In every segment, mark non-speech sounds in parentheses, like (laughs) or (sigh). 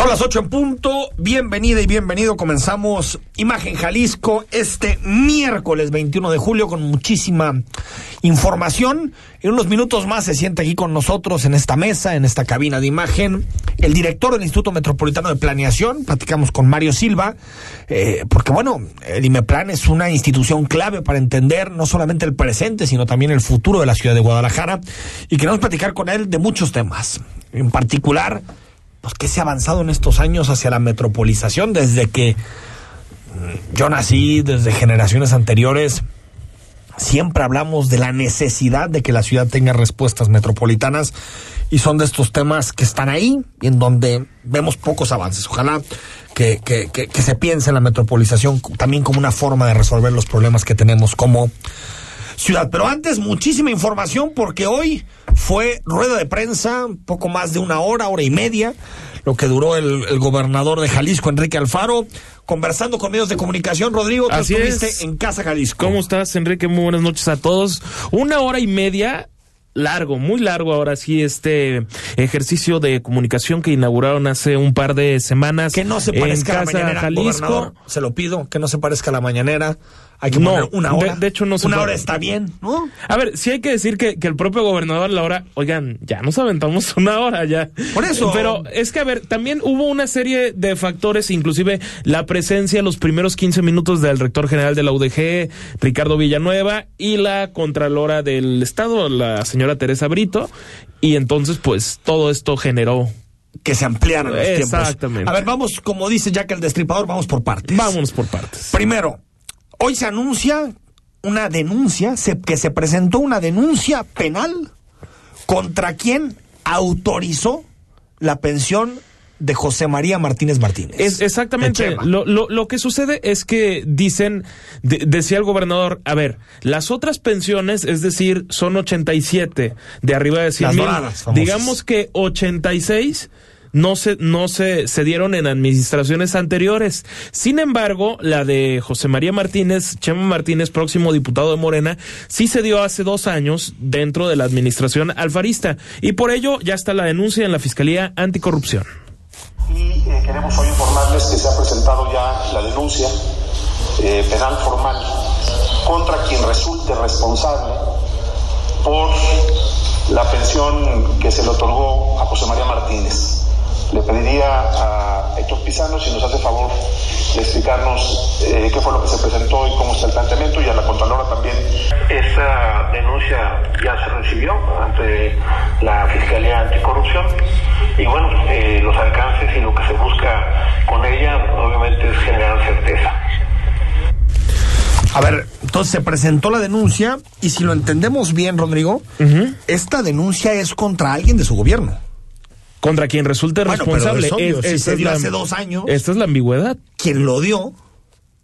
Son las ocho en punto. Bienvenida y bienvenido. Comenzamos Imagen Jalisco este miércoles 21 de julio con muchísima información. En unos minutos más se siente aquí con nosotros en esta mesa, en esta cabina de imagen, el director del Instituto Metropolitano de Planeación. Platicamos con Mario Silva, eh, porque bueno, el IMEPLAN es una institución clave para entender no solamente el presente, sino también el futuro de la ciudad de Guadalajara. Y queremos platicar con él de muchos temas. En particular, pues qué se ha avanzado en estos años hacia la metropolización desde que mm, yo nací, desde generaciones anteriores. Siempre hablamos de la necesidad de que la ciudad tenga respuestas metropolitanas y son de estos temas que están ahí y en donde vemos pocos avances. Ojalá que, que, que, que se piense en la metropolización también como una forma de resolver los problemas que tenemos como ciudad. Pero antes, muchísima información porque hoy fue rueda de prensa, poco más de una hora, hora y media, lo que duró el, el gobernador de Jalisco, Enrique Alfaro, conversando con medios de comunicación. Rodrigo, tú Así estuviste es. en Casa Jalisco. ¿Cómo estás, Enrique? Muy buenas noches a todos. Una hora y media largo, muy largo ahora sí este ejercicio de comunicación que inauguraron hace un par de semanas Que no se en parezca a la mañanera, Jalisco. se lo pido, que no se parezca a la mañanera. Hay que No, poner una hora. de hecho no se Una puede. hora está bien, ¿no? A ver, sí hay que decir que, que el propio gobernador la hora, oigan, ya nos aventamos (laughs) una hora ya. Por eso. Pero es que, a ver, también hubo una serie de factores, inclusive la presencia los primeros 15 minutos del rector general de la UDG, Ricardo Villanueva, y la contralora del Estado, la señora Teresa Brito. Y entonces, pues, todo esto generó. Que se ampliaran los tiempos. Exactamente. A ver, vamos, como dice Jack el Destripador, vamos por partes. Vámonos por partes. Primero, hoy se anuncia una denuncia, se- que se presentó una denuncia penal contra quien autorizó la pensión de José María Martínez Martínez. Es exactamente. Lo, lo, lo que sucede es que dicen, de- decía el gobernador, a ver, las otras pensiones, es decir, son 87 de arriba de 100 Las mil. doradas. Digamos que 86 no se, no se, se dieron en administraciones anteriores. Sin embargo, la de José María Martínez, Chema Martínez, próximo diputado de Morena, sí se dio hace dos años dentro de la administración alfarista. Y por ello ya está la denuncia en la Fiscalía Anticorrupción. y eh, queremos hoy informarles que se ha presentado ya la denuncia eh, penal formal contra quien resulte responsable por la pensión que se le otorgó a José María Martínez. Le pediría a Héctor Pizano si nos hace favor de explicarnos eh, qué fue lo que se presentó y cómo está el planteamiento y a la Contralora también. Esta denuncia ya se recibió ante la Fiscalía Anticorrupción y bueno, eh, los alcances y lo que se busca con ella obviamente es generar certeza. A ver, entonces se presentó la denuncia y si lo entendemos bien, Rodrigo, esta denuncia es contra alguien de su gobierno. Contra quien resulte Bueno, pero responsable. es obvio, si esta se dio la- hace dos años. Esta es la ambigüedad. Quien lo dio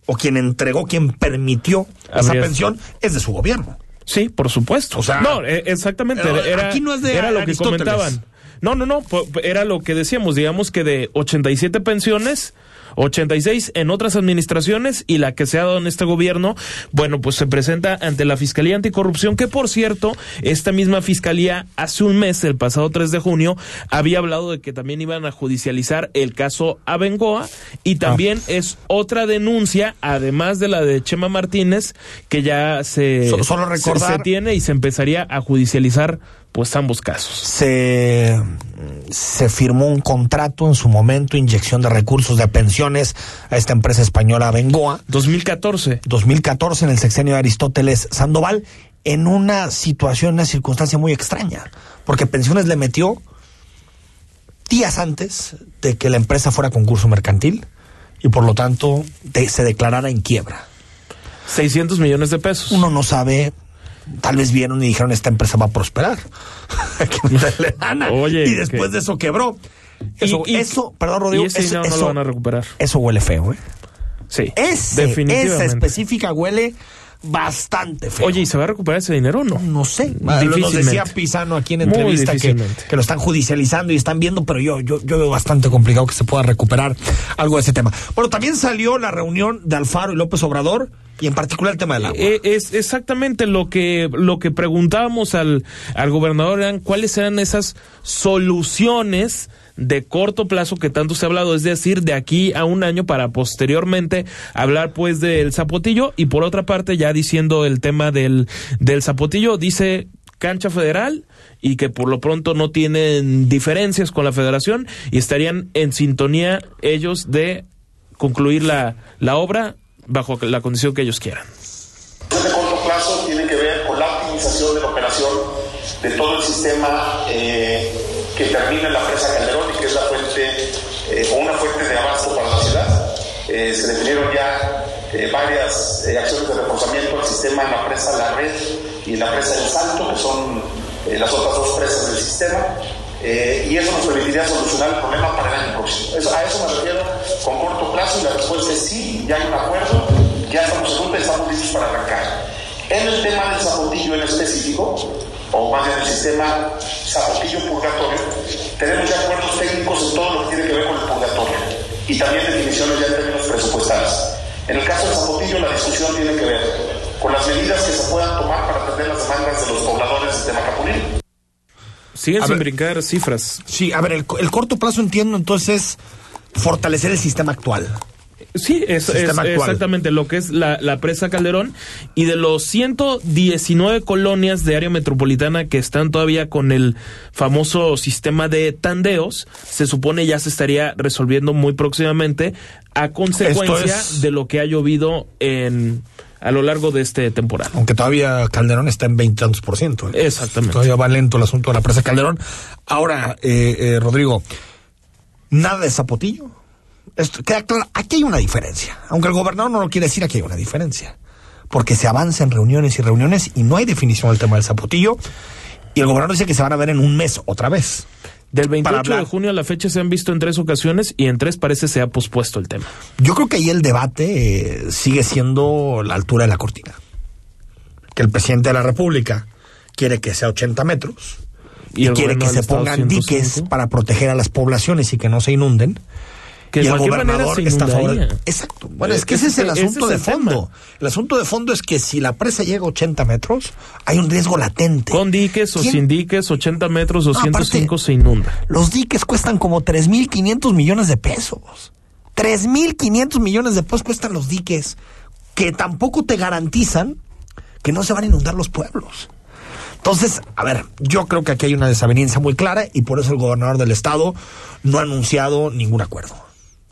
o quien entregó, quien permitió esa Habría- pensión es de su gobierno. Sí, por supuesto. O sea, no, eh, exactamente. Era, aquí no es de era lo que comentaban. No, no, no. Era lo que decíamos. Digamos que de 87 pensiones, 86 en otras administraciones y la que se ha dado en este gobierno, bueno, pues se presenta ante la Fiscalía Anticorrupción, que por cierto, esta misma Fiscalía hace un mes, el pasado 3 de junio, había hablado de que también iban a judicializar el caso Abengoa y también es otra denuncia, además de la de Chema Martínez, que ya se, So- solo se tiene y se empezaría a judicializar pues ambos casos. se, se firmó un contrato en su momento, inyección de recursos de pensiones a esta empresa española Bengoa, 2014. 2014 en el sexenio de Aristóteles Sandoval, en una situación, una circunstancia muy extraña, porque pensiones le metió días antes de que la empresa fuera a concurso mercantil y por lo tanto de- se declarara en quiebra. 600 millones de pesos. Uno no sabe, tal vez vieron y dijeron esta empresa va a prosperar. (laughs) (laughs) Oye, y después que- de eso quebró. Eso, Y- y- eso, perdón Rodrigo, y ese eso, dinero no eso- lo van a recuperar. eso huele feo, ¿eh? Sí. Ese, esa específica huele bastante feo. Oye, ¿y se va a recuperar ese dinero o no? No sé. Nos decía Pisano aquí en entrevista que, que lo están judicializando y están viendo, pero yo, yo, yo veo bastante complicado que se pueda recuperar algo de ese tema. Bueno, también salió la reunión de Alfaro y López Obrador y en particular el tema del agua. Eh, es exactamente lo que lo que preguntábamos al, al gobernador eran cuáles eran esas soluciones de corto plazo que tanto se ha hablado, es decir, de aquí a un año para posteriormente hablar pues del zapotillo y por otra parte ya diciendo el tema del, del zapotillo, dice cancha federal y que por lo pronto no tienen diferencias con la federación y estarían en sintonía ellos de concluir la, la obra bajo la condición que ellos quieran. de corto plazo tiene que ver con la optimización de la operación de todo el sistema eh, que termina en la presa Calderón y que es la fuente eh, o una fuente de abasto para la ciudad. Eh, se definieron ya eh, varias eh, acciones de reforzamiento del sistema en la presa La Red y en la presa El Salto, que son eh, las otras dos presas del sistema. Eh, y eso nos permitiría solucionar el problema para el año próximo. Eso- a eso me refiero con corto plazo y la respuesta es sí, ya hay un acuerdo, ya estamos en y estamos listos para arrancar. En el tema del zapotillo en específico, o más bien el sistema zapotillo purgatorio, tenemos ya acuerdos técnicos en todo lo que tiene que ver con el purgatorio y también definiciones ya en términos presupuestales. En el caso del zapotillo, la discusión tiene que ver con las medidas que se puedan tomar para atender las demandas de los pobladores de Macapulín. Siguen A sin ver. brincar cifras. Sí, a ver, el, el corto plazo entiendo entonces fortalecer el sistema actual. Sí, es, exactamente lo que es la, la presa Calderón. Y de los 119 colonias de área metropolitana que están todavía con el famoso sistema de tandeos, se supone ya se estaría resolviendo muy próximamente a consecuencia es- de lo que ha llovido en a lo largo de este temporal. Aunque todavía Calderón está en 20 tantos por ciento. ¿eh? Exactamente. Todavía va lento el asunto de la presa Calderón. Ahora, eh, eh, Rodrigo, nada de zapotillo. Esto, queda claro, aquí hay una diferencia. Aunque el gobernador no lo quiere decir, aquí hay una diferencia. Porque se avanza en reuniones y reuniones y no hay definición del tema del zapotillo. Y el gobernador dice que se van a ver en un mes otra vez. Del para 28 de junio a la fecha se han visto en tres ocasiones y en tres parece se ha pospuesto el tema. Yo creo que ahí el debate eh, sigue siendo la altura de la cortina. Que el presidente de la República quiere que sea 80 metros Y quiere que se pongan 105. diques para proteger a las poblaciones y que no se inunden. Que y de el gobernador se está a favor. Exacto. Bueno, Eh, es que ese es el asunto de es el fondo. El asunto de fondo es que si la presa llega a 80 metros, hay un riesgo latente. Con diques o ¿Quién- sin diques, 80 metros, No, 205 aparte- se inunda. Los diques cuestan como 3.500 millones de pesos. 3.500 millones de pesos cuestan los diques, que tampoco te garantizan que no se van a inundar los pueblos. Entonces, a ver, yo creo que aquí hay una desaveniencia muy clara y por eso el gobernador del estado no ha anunciado ningún acuerdo.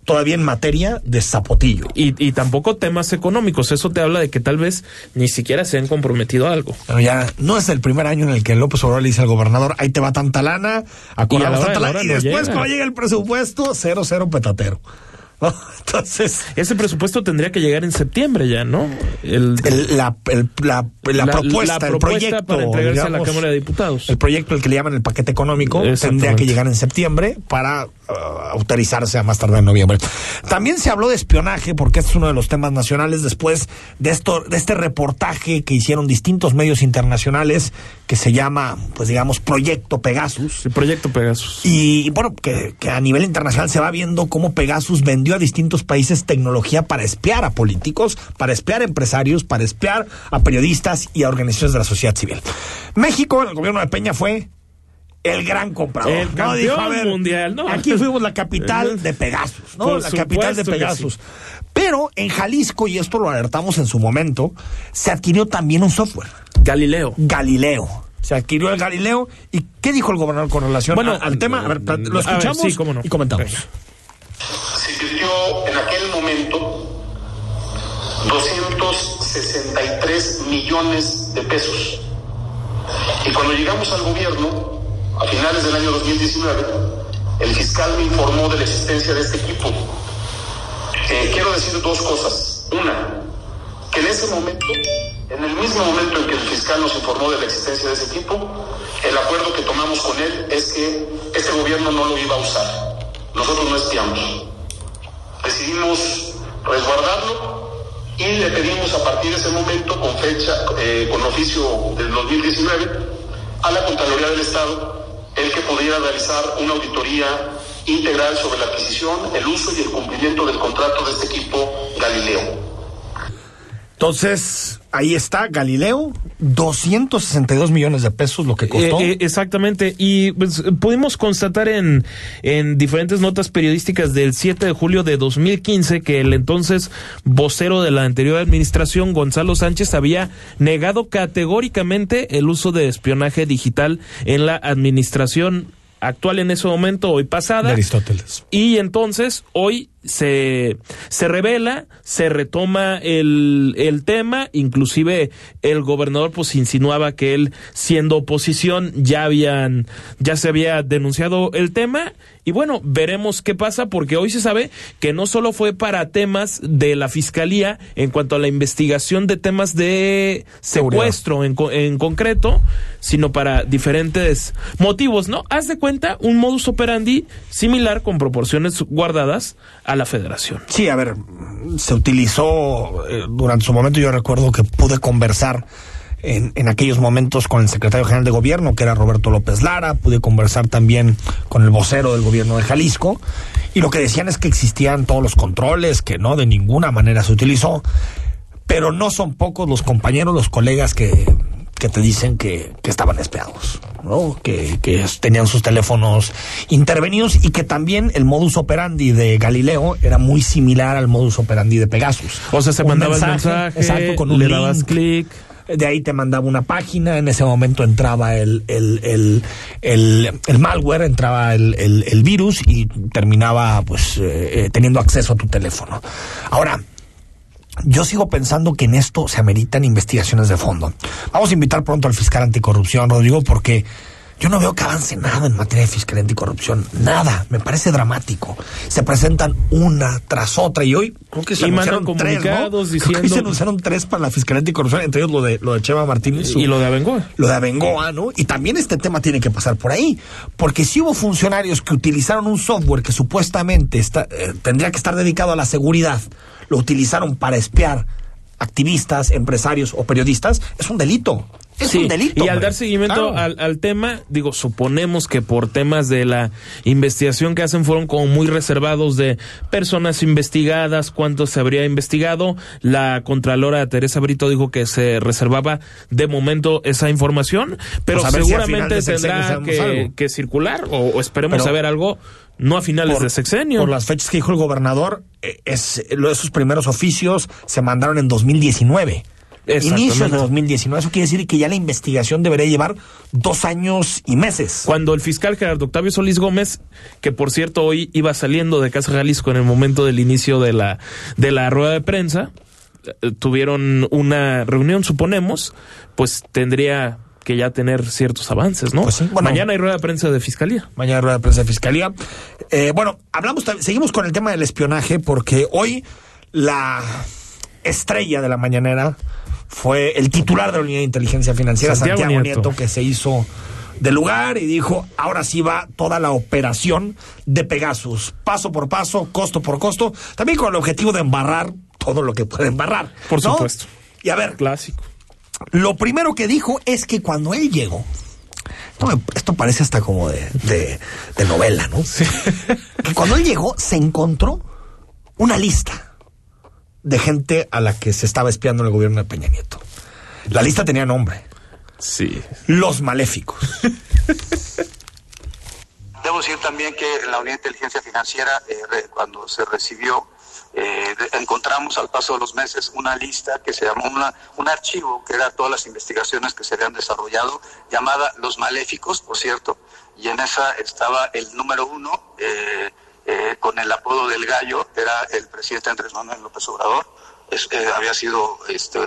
Todavía en materia de zapotillo. Y, y tampoco temas económicos. Eso te habla de que tal vez ni siquiera se han comprometido a algo. Pero ya no es el primer año en el que López Obrador le dice al gobernador, ahí te va tanta lana, acordamos tanta lana, y después llega. cuando llega el presupuesto, cero, cero petatero. ¿No? (laughs) Entonces, Ese presupuesto tendría que llegar en septiembre ya, ¿no? El, el- la, el- la- la La- propuesta, la el propuesta proyecto. para entregarse a la Cámara de Diputados. El proyecto, el que le llaman el paquete económico, tendría que llegar en septiembre para uh, autorizarse a más tarde en noviembre. También se habló de espionaje, porque este es uno de los temas nacionales, después de, esto, de este reportaje que hicieron distintos medios internacionales, que se llama, pues digamos, Proyecto Pegasus. el proyecto Pegasus. Y bueno, que, que a nivel internacional se va viendo cómo Pegasus vendió a distintos países tecnología para espiar a políticos, para espiar a empresarios, para espiar a periodistas y a organizaciones de la sociedad civil. México, el gobierno de Peña fue el gran comprador. El ¿no? campeón Dijo, a ver, mundial, ¿no? Aquí fuimos la capital (laughs) de Pegasus, ¿no? Por la capital de Pegasus. Pero en Jalisco, y esto lo alertamos en su momento, se adquirió también un software. Galileo. Galileo. Se adquirió el Galileo. ¿Y qué dijo el gobernador con relación Bueno, a- al tema? A ver, lo ver, escuchamos sí, cómo no. y comentamos. Invirtió en aquel momento 263 millones de pesos. Y cuando llegamos al gobierno, a finales del año 2019, el fiscal me informó de la existencia de este equipo. Eh, quiero decir dos cosas. Una, que en ese momento, en el mismo momento en que el fiscal nos informó de la existencia de ese equipo, el acuerdo que tomamos con él es que este gobierno no lo iba a usar. Nosotros no espiamos. Decidimos resguardarlo y le pedimos a partir de ese momento, con fecha, eh, con oficio del 2019, a la Contraloría del Estado el que pudiera realizar una auditoría integral sobre la adquisición, el uso y el cumplimiento del contrato de este equipo Galileo. Entonces, ahí está Galileo, 262 millones de pesos lo que costó. Eh, eh, exactamente, y pues, pudimos constatar en, en diferentes notas periodísticas del 7 de julio de 2015 que el entonces vocero de la anterior administración, Gonzalo Sánchez, había negado categóricamente el uso de espionaje digital en la administración actual en ese momento, hoy pasada. De Aristóteles. Y entonces, hoy se, se revela, se retoma el, el tema, inclusive el gobernador pues insinuaba que él siendo oposición ya habían, ya se había denunciado el tema y bueno, veremos qué pasa porque hoy se sabe que no solo fue para temas de la fiscalía en cuanto a la investigación de temas de secuestro en, en concreto, sino para diferentes motivos, ¿no? Haz de cuenta un modus operandi similar con proporciones guardadas a la federación. Sí, a ver, se utilizó eh, durante su momento, yo recuerdo que pude conversar en, en, aquellos momentos con el secretario general de gobierno, que era Roberto López Lara, pude conversar también con el vocero del gobierno de Jalisco, y lo que decían es que existían todos los controles, que no de ninguna manera se utilizó, pero no son pocos los compañeros, los colegas que que te dicen que, que estaban espiados, ¿no? Que, que, tenían sus teléfonos intervenidos y que también el modus operandi de Galileo era muy similar al modus operandi de Pegasus. O sea, se un mandaba mensaje, el mensaje, exacto, con un le link, dabas clic. De ahí te mandaba una página, en ese momento entraba el, el, el, el, el malware, entraba el, el, el, virus y terminaba pues eh, teniendo acceso a tu teléfono. Ahora, yo sigo pensando que en esto se ameritan investigaciones de fondo. Vamos a invitar pronto al fiscal anticorrupción, Rodrigo, porque yo no veo que avance nada en materia de fiscalía anticorrupción. Nada. Me parece dramático. Se presentan una tras otra y hoy creo que se Y anunciaron tres, ¿no? Creo que se anunciaron tres para la fiscalía anticorrupción, entre ellos lo de, lo de Chema Martínez. su- Y lo de Abengoa. lo de Abengoa, ¿no? Y también este tema tiene que pasar por ahí, porque si hubo funcionarios que utilizaron un software que supuestamente está, eh, tendría que estar dedicado a la seguridad, lo utilizaron para espiar activistas, empresarios o periodistas, es un delito. Es Sí, un delito. Y al dar seguimiento Claro. al, al tema, digo, suponemos que por temas de la investigación que hacen fueron como muy reservados de personas investigadas, cuánto se habría investigado. La Contralora Teresa Brito dijo que se reservaba de momento esa información, pero Pues si seguramente sexenio tendrá que, que circular o, o esperemos saber algo, no a finales de sexenio. Por las fechas que dijo el gobernador, eh, es, lo- esos primeros oficios se mandaron en 2019. Exactamente. Inicios de 2019. Eso quiere decir que ya la investigación debería llevar dos años y meses. Cuando el fiscal Gerardo Octavio Solís Gómez, que por cierto hoy iba saliendo de Casa Jalisco en el momento del inicio de la, de la rueda de prensa, eh, tuvieron una reunión, suponemos, pues tendría que ya tener ciertos avances, ¿no? Pues sí, bueno. Mañana hay rueda de prensa de fiscalía. Mañana rueda de prensa de fiscalía. Eh, bueno, hablamos, seguimos con el tema del espionaje porque hoy la estrella de la mañanera fue el titular de la unidad de inteligencia financiera, Santiago Santiago, Nieto. Nieto. que se hizo del lugar y dijo, ahora sí va toda la operación de Pegasus, paso por paso, costo por costo, también con el objetivo de embarrar todo lo que puede embarrar. Por ¿no? supuesto. Y a ver, Clásico. Lo primero que dijo es que cuando él llegó, esto, parece hasta como de, de- de novela, ¿no? Que cuando él llegó se encontró una lista de gente a la que se estaba espiando en el gobierno de Peña Nieto. La lista tenía nombre, Sí. Los Maléficos. Debo decir también que en la Unidad de Inteligencia Financiera, eh, cuando se recibió, eh, encontramos al paso de los meses una lista que se llamó una, un archivo, que era todas las investigaciones que se habían desarrollado, llamada Los Maléficos, por cierto, y en esa estaba el número uno, eh, eh, con el apodo del gallo, era el presidente Andrés Manuel López Obrador, había sido este,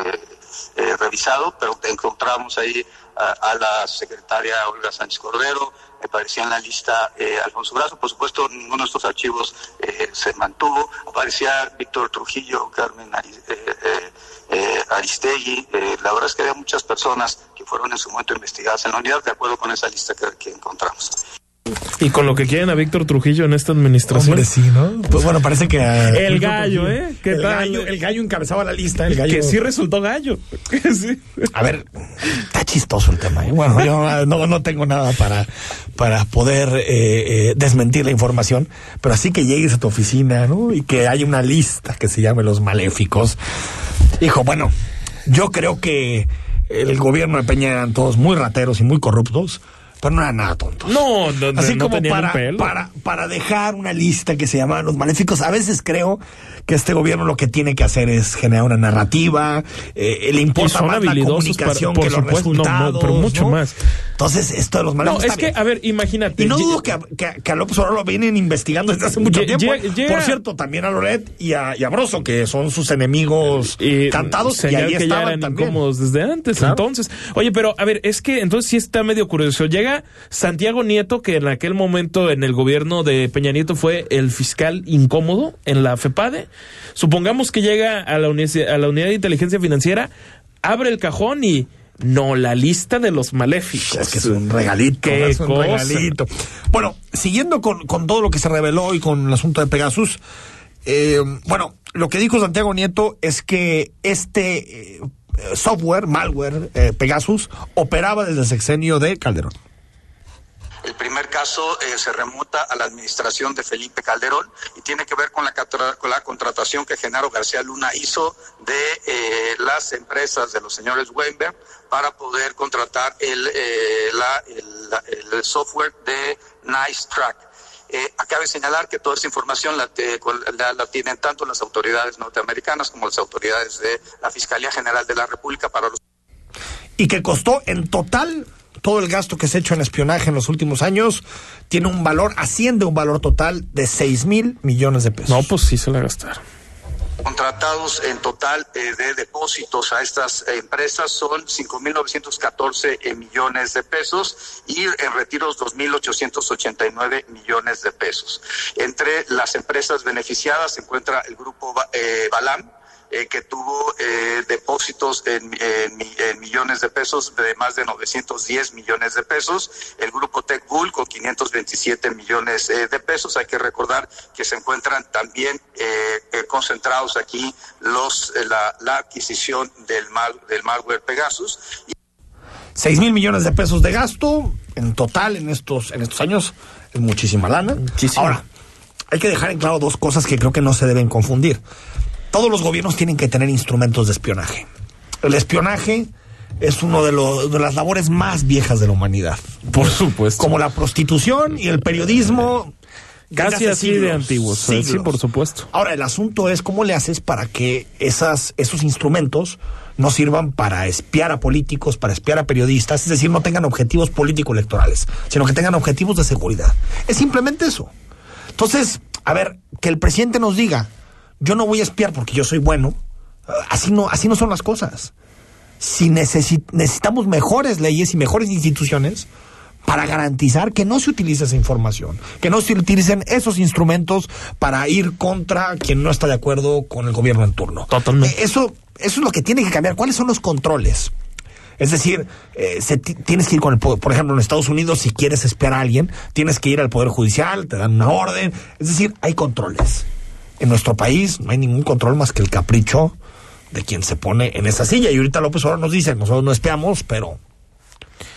eh, revisado, pero encontramos ahí a, la secretaria Olga Sánchez Cordero, aparecía en la lista eh, Alfonso Brazo, por supuesto ninguno de estos archivos eh, se mantuvo, aparecía Víctor Trujillo, Carmen eh, eh, eh, Aristegui, la verdad es que había muchas personas que fueron en su momento investigadas en la unidad de acuerdo con esa lista que encontramos. Y con lo que quieren a Víctor Trujillo en esta administración. Hombre, sí, ¿no? Pues bueno, parece que... El gallo, ¿eh? ¿Qué el, tal? Gallo, el gallo encabezaba la lista. El gallo... Que sí resultó gallo. (laughs) Sí. A ver, está chistoso el tema. ¿eh? Bueno, yo ah, no, no tengo nada para, para poder eh, eh, desmentir la información, pero así que llegues a tu oficina, ¿no? Y que haya una lista que se llame Los Maléficos. Hijo, bueno, yo creo que el gobierno de Peña eran todos muy rateros y muy corruptos, pero no eran nada tontos. No, no, no, Así no como tenían para, para, para dejar una lista que se llama Los Maléficos, a veces creo que este gobierno lo que tiene que hacer es generar una narrativa, eh, le importa más la para- comunicación por que los supuesto, no, no, resultados. pero mucho ¿no? más. Entonces, esto de los No, maléficos. es que, a ver, imagínate. Y no dudo que a, que, que a López Obrador lo vienen investigando desde hace mucho tiempo. llega- Por cierto, también a Loret y a, y a Broso, que son sus enemigos y cantados, y ahí que ya eran también. incómodos desde antes. Claro. Entonces, oye, pero a ver, es que entonces sí está medio curioso. Llega Santiago Nieto, que en aquel momento en el gobierno de Peña Nieto fue el fiscal incómodo en la FEPADE. Supongamos que llega a la, uni- a la unidad de inteligencia financiera, abre el cajón y no, la lista de los maléficos. Es que es un regalito. Qué es un cosa. regalito. Bueno, siguiendo con, con todo lo que se reveló y con el asunto de Pegasus, eh, bueno, lo que dijo Santiago Nieto es que este eh, software, malware, eh, Pegasus, operaba desde el sexenio de Calderón. El primer caso eh, se remonta a la administración de Felipe Calderón y tiene que ver con la, con la contratación que Genaro García Luna hizo de eh, las empresas de los señores Weinberg para poder contratar el, eh, la- el- la- el software de Nice Track. Eh, acabe señalar que toda esa información la, te- con- la- la tienen tanto las autoridades norteamericanas como las autoridades de la Fiscalía General de la República para los y que costó en total todo el gasto que se ha hecho en espionaje en los últimos años tiene un valor, asciende a un valor total de 6 mil millones de pesos. No, pues sí se la gastaron. contratados en total eh, de depósitos a estas eh, empresas son 5.914 eh, millones de pesos y en retiros 2.889 millones de pesos. Entre las empresas beneficiadas se encuentra el grupo eh, Balam, eh, que tuvo eh, depósitos en, en mi- en millones de pesos de más de 910 millones de pesos, el grupo Tech Bull con 527 millones eh, de pesos. Hay que recordar que se encuentran también eh, eh, concentrados aquí los eh, la, la adquisición del, mal, del malware Pegasus 6 mil millones de pesos de gasto en total en estos, en estos años. Es muchísima lana. Muchísimo. Ahora, hay que dejar en claro dos cosas que creo que no se deben confundir. Todos los gobiernos tienen que tener instrumentos de espionaje. El espionaje es uno de, las labores más viejas de la humanidad. Por supuesto. Como la prostitución y el periodismo. Casi así de siglos, antiguos. Sí, siglos. por supuesto. Ahora, el asunto es cómo le haces para que esas, esos instrumentos no sirvan para espiar a políticos, para espiar a periodistas, es decir, no tengan objetivos político-electorales, sino que tengan objetivos de seguridad. Es simplemente eso. Entonces, a ver, que el presidente nos diga, yo no voy a espiar porque yo soy bueno, eh, así no, así no son las cosas. Si necesi- necesitamos mejores leyes y mejores instituciones para garantizar que no se utilice esa información, que no se utilicen esos instrumentos para ir contra quien no está de acuerdo con el gobierno en turno. Totalmente. Eh, Eso, eso es lo que tiene que cambiar. ¿Cuáles son los controles? Es decir, eh, se ti- tienes que ir con el poder. Por ejemplo, en Estados Unidos, si quieres espiar a alguien, tienes que ir al Poder Judicial, te dan una orden. Es decir, hay controles. En nuestro país no hay ningún control más que el capricho de quien se pone en esa silla. Y ahorita López Obrador nos dice, nosotros no espiamos, pero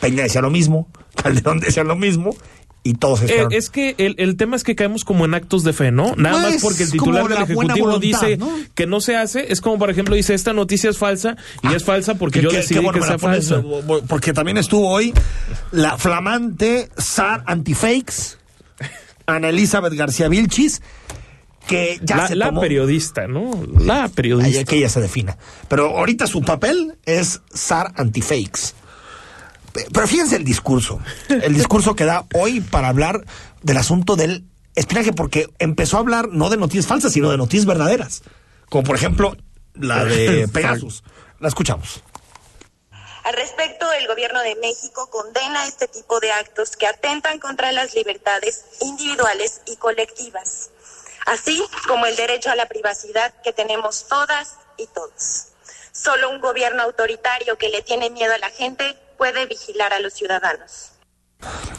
Peña decía lo mismo, (laughs) Calderón decía lo mismo, y todos Eh, es que el, el tema es que caemos como en actos de fe, ¿no? Nada Pues, más porque el titular del Ejecutivo voluntad, dice ¿no? que no se hace. Es como, por ejemplo, dice esta noticia es falsa y es falsa porque Que- yo decidí que bueno que me sea pones, falsa. Porque también estuvo hoy la flamante SAR Antifakes, Ana Elizabeth García Vilchis, que ya La, se la tomó... periodista, ¿no? La periodista. que ella se defina. Pero ahorita su papel es SAR Antifakes. Pe- Pero fíjense el discurso. El discurso que da hoy para hablar del asunto del espionaje, porque empezó a hablar no de noticias falsas, sino de noticias verdaderas. Como por ejemplo la de (laughs) Pegasus. La escuchamos. Al respecto, el gobierno de México condena este tipo de actos que atentan contra las libertades individuales y colectivas, así como el derecho a la privacidad que tenemos todas y todos. Solo un gobierno autoritario que le tiene miedo a la gente puede vigilar a los ciudadanos.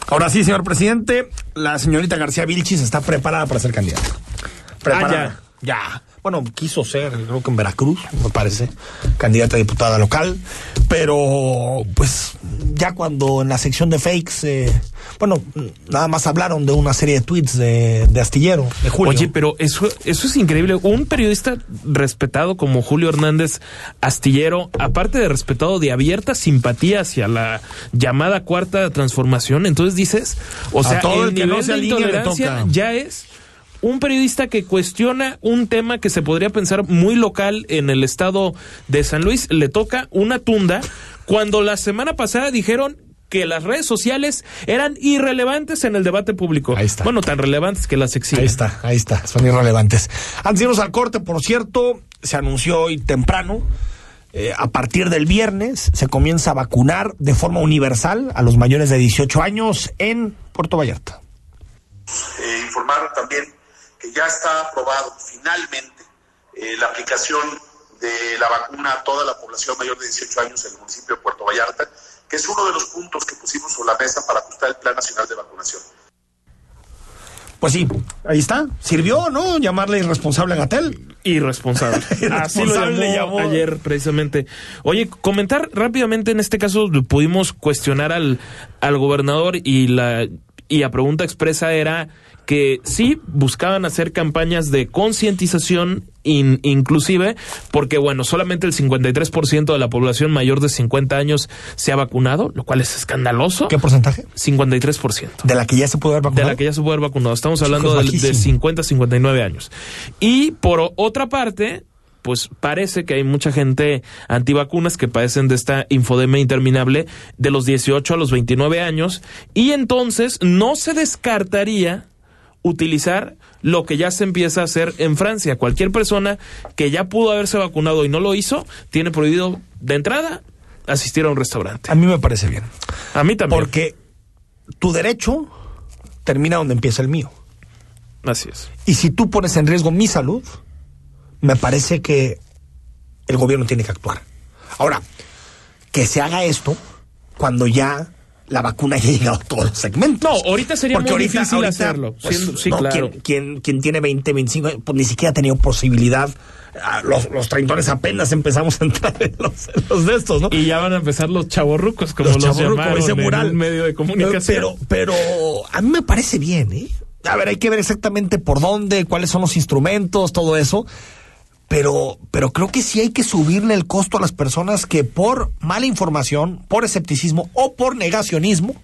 Ahora sí, señor presidente, la señorita García Vilchis está preparada para ser candidata. Preparada. ya. Bueno, quiso ser, creo que en Veracruz, me parece, candidata a diputada local, pero pues ya cuando en la sección de fakes, eh, bueno, nada más hablaron de una serie de tweets de, de Astillero, de Julio. Oye, pero eso, eso es increíble. Un periodista respetado como Julio Hernández Astillero, aparte de respetado, de abierta simpatía hacia la llamada cuarta transformación, entonces dices, o A sea, todo el, el que nivel no se de le intolerancia toca. ya es un periodista que cuestiona un tema que se podría pensar muy local en el estado de San Luis, le toca una tunda cuando la semana pasada dijeron que las redes sociales eran irrelevantes en el debate público. Ahí está. Bueno, tan relevantes que las exigen. Ahí está, ahí está, son irrelevantes. Antes de irnos al corte, por cierto, se anunció hoy temprano, eh, a partir del viernes se comienza a vacunar de forma universal a los mayores de 18 años en Puerto Vallarta. Eh, informar también que ya está aprobado finalmente eh, la aplicación de la vacuna a toda la población mayor de 18 años en el municipio de Puerto Vallarta, que es uno de los puntos que pusimos sobre la mesa para ajustar el Plan Nacional de Vacunación. Pues sí, ahí está. ¿Sirvió, no? Llamarle irresponsable a Gatel. Irresponsable. (laughs) Así lo Irresponsable llamó, llamó. ayer precisamente. Oye, comentar rápidamente en este caso pudimos cuestionar al, al gobernador y la y a pregunta expresa era que sí buscaban hacer campañas de concientización in- inclusive porque bueno, solamente el 53% de la población mayor de 50 años se ha vacunado, lo cual es escandaloso. ¿Qué porcentaje? 53%. De la que ya se pudo haber De vacunado. la que ya se puede haber vacunado. Estamos hablando de, de bajísimo. 50 a 59 años. Y por otra parte, pues parece que hay mucha gente antivacunas que padecen de esta infodemia interminable de los 18 a los 29 años. Y entonces no se descartaría utilizar lo que ya se empieza a hacer en Francia. Cualquier persona que ya pudo haberse vacunado y no lo hizo, tiene prohibido de entrada asistir a un restaurante. A mí me parece bien. A mí también. Porque tu derecho termina donde empieza el mío. Así es. Y si tú pones en riesgo mi salud, me parece que el gobierno tiene que actuar. Ahora, que se haga esto cuando ya la vacuna haya llegado a todos los segmentos. No, ahorita sería muy difícil hacerlo, pues, siendo- sí, no, claro. Quien, quien, quien tiene 20, 25, años, pues ni siquiera ha tenido posibilidad. Ah, Los, los treintones apenas empezamos a entrar en los, en los de estos, ¿no? Y ya van a empezar los chavorrucos, como los, chavorrucos, llamaron ese en mural. un medio de comunicación. Pero, pero a mí me parece bien, ¿eh? A ver, hay que ver exactamente por dónde, cuáles son los instrumentos, todo eso. Pero, pero creo que sí hay que subirle el costo a las personas que por mala información, por escepticismo o por negacionismo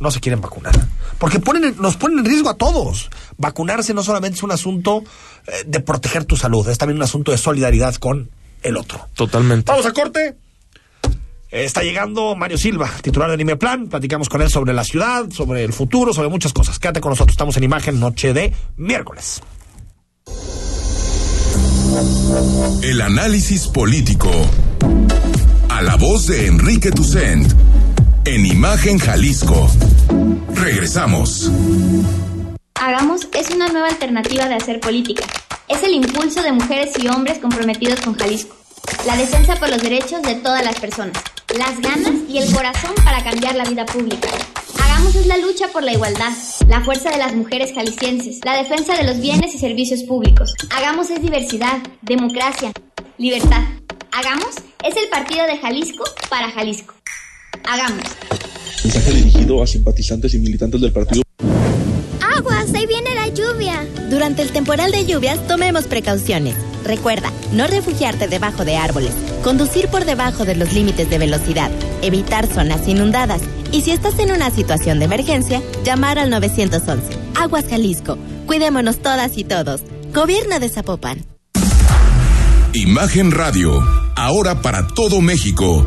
no se quieren vacunar. Porque ponen, nos ponen en riesgo a todos. Vacunarse no solamente es un asunto eh, de proteger tu salud, es también un asunto de solidaridad con el otro. Totalmente. Vamos a corte. Está llegando Mario Silva, titular de Anime Plan. Platicamos con él sobre la ciudad, sobre el futuro, sobre muchas cosas. Quédate con nosotros. Estamos en imagen noche de miércoles. El análisis político. A la voz de Enrique Tucent. En Imagen Jalisco. Regresamos. Hagamos es una nueva alternativa de hacer política. Es el impulso de mujeres y hombres comprometidos con Jalisco. La defensa por los derechos de todas las personas. Las ganas y el corazón para cambiar la vida pública. Hagamos es la lucha por la igualdad, la fuerza de las mujeres jaliscienses, la defensa de los bienes y servicios públicos. Hagamos es diversidad, democracia, libertad. Hagamos es el partido de Jalisco para Jalisco. Hagamos. Mensaje dirigido a simpatizantes y militantes del partido. ¡Aguas! ¡Ahí viene la lluvia! Durante el temporal de lluvias tomemos precauciones. Recuerda, no refugiarte debajo de árboles, conducir por debajo de los límites de velocidad, evitar zonas inundadas y si estás en una situación de emergencia, llamar al 911. Aguas Jalisco. Cuidémonos todas y todos. Gobierno de Zapopan. Imagen Radio, ahora para todo México.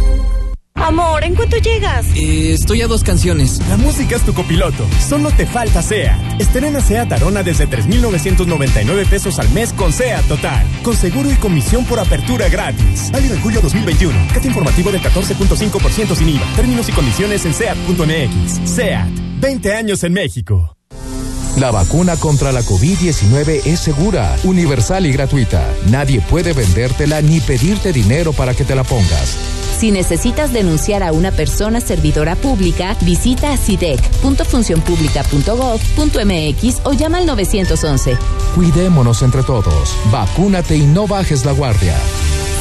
Amor, ¿en cuánto llegas? Eh, estoy a dos canciones. La música es tu copiloto. Solo te falta SEAT. Estrena SEAT Arona desde 3,999 pesos al mes con SEAT Total. Con seguro y comisión por apertura gratis. Válido en julio 2021. Cate informativo del 14.5% sin IVA. Términos y condiciones en SEAT.mx. SEAT. 20 años en México. La vacuna contra la COVID-19 es segura, universal y gratuita. Nadie puede vendértela ni pedirte dinero para que te la pongas. Si necesitas denunciar a una persona servidora pública, visita sidec.funcionpublica.gov.mx o llama al 911. Cuidémonos entre todos. Vacúnate y no bajes la guardia.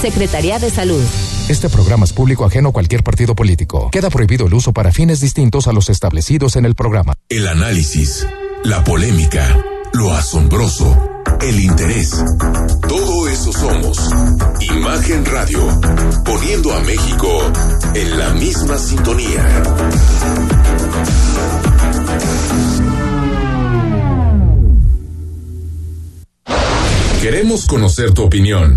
Secretaría de Salud. Este programa es público ajeno a cualquier partido político. Queda prohibido el uso para fines distintos a los establecidos en el programa. El análisis, la polémica, lo asombroso, el interés. Todo eso somos. Imagen Radio, poniendo a México en la misma sintonía. Queremos conocer tu opinión.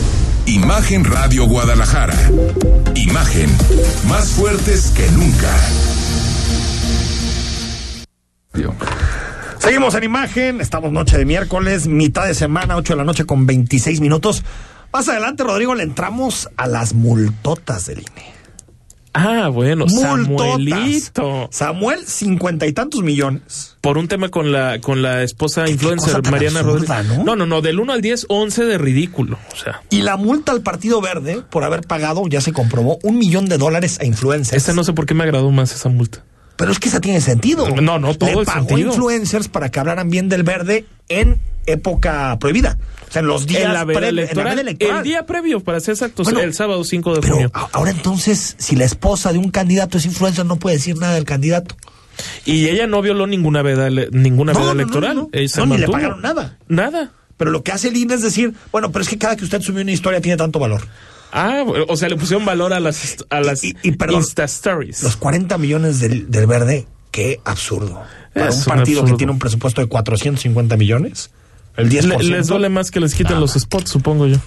Imagen Radio Guadalajara. Imagen. Más fuertes que nunca. Seguimos en imagen, estamos noche de miércoles, mitad de semana, 8 de la noche con 26 minutos. Más adelante, Rodrigo, le entramos a las multotas del INE. Ah, bueno, Multotas. Samuelito. Samuel, cincuenta y tantos millones. Por un tema con la con la esposa influencer Mariana absurda, Rodríguez. ¿no? ¿no? no, no, del 1 al 10, 11 de ridículo. O sea, Y la multa al Partido Verde por haber pagado, ya se comprobó, un millón de dólares a influencers. esa no sé por qué me agradó más esa multa. Pero es que esa tiene sentido. No, no, todo Le el pagó sentido. influencers para que hablaran bien del verde en época prohibida. O sea, en los días en la la electoral. El día previo, para ser exactos, Bueno, el sábado 5 de Pero junio. ahora entonces, si la esposa de un candidato es influencer, no puede decir nada del candidato. Y ella no violó ninguna veda, ninguna No, veda no, electoral. no. No, ni le pagaron nada. Nada. Pero lo que hace el INE es decir, bueno, pero es que cada que usted subió una historia tiene tanto valor. Ah, o sea, le pusieron valor a las, a las Y- y, perdón, Insta Stories. Los 40 millones del, del verde, qué absurdo. Para Es un un partido que tiene un presupuesto de 450 millones, el 10%. Le- les duele más que les quiten Nada. los spots, supongo yo.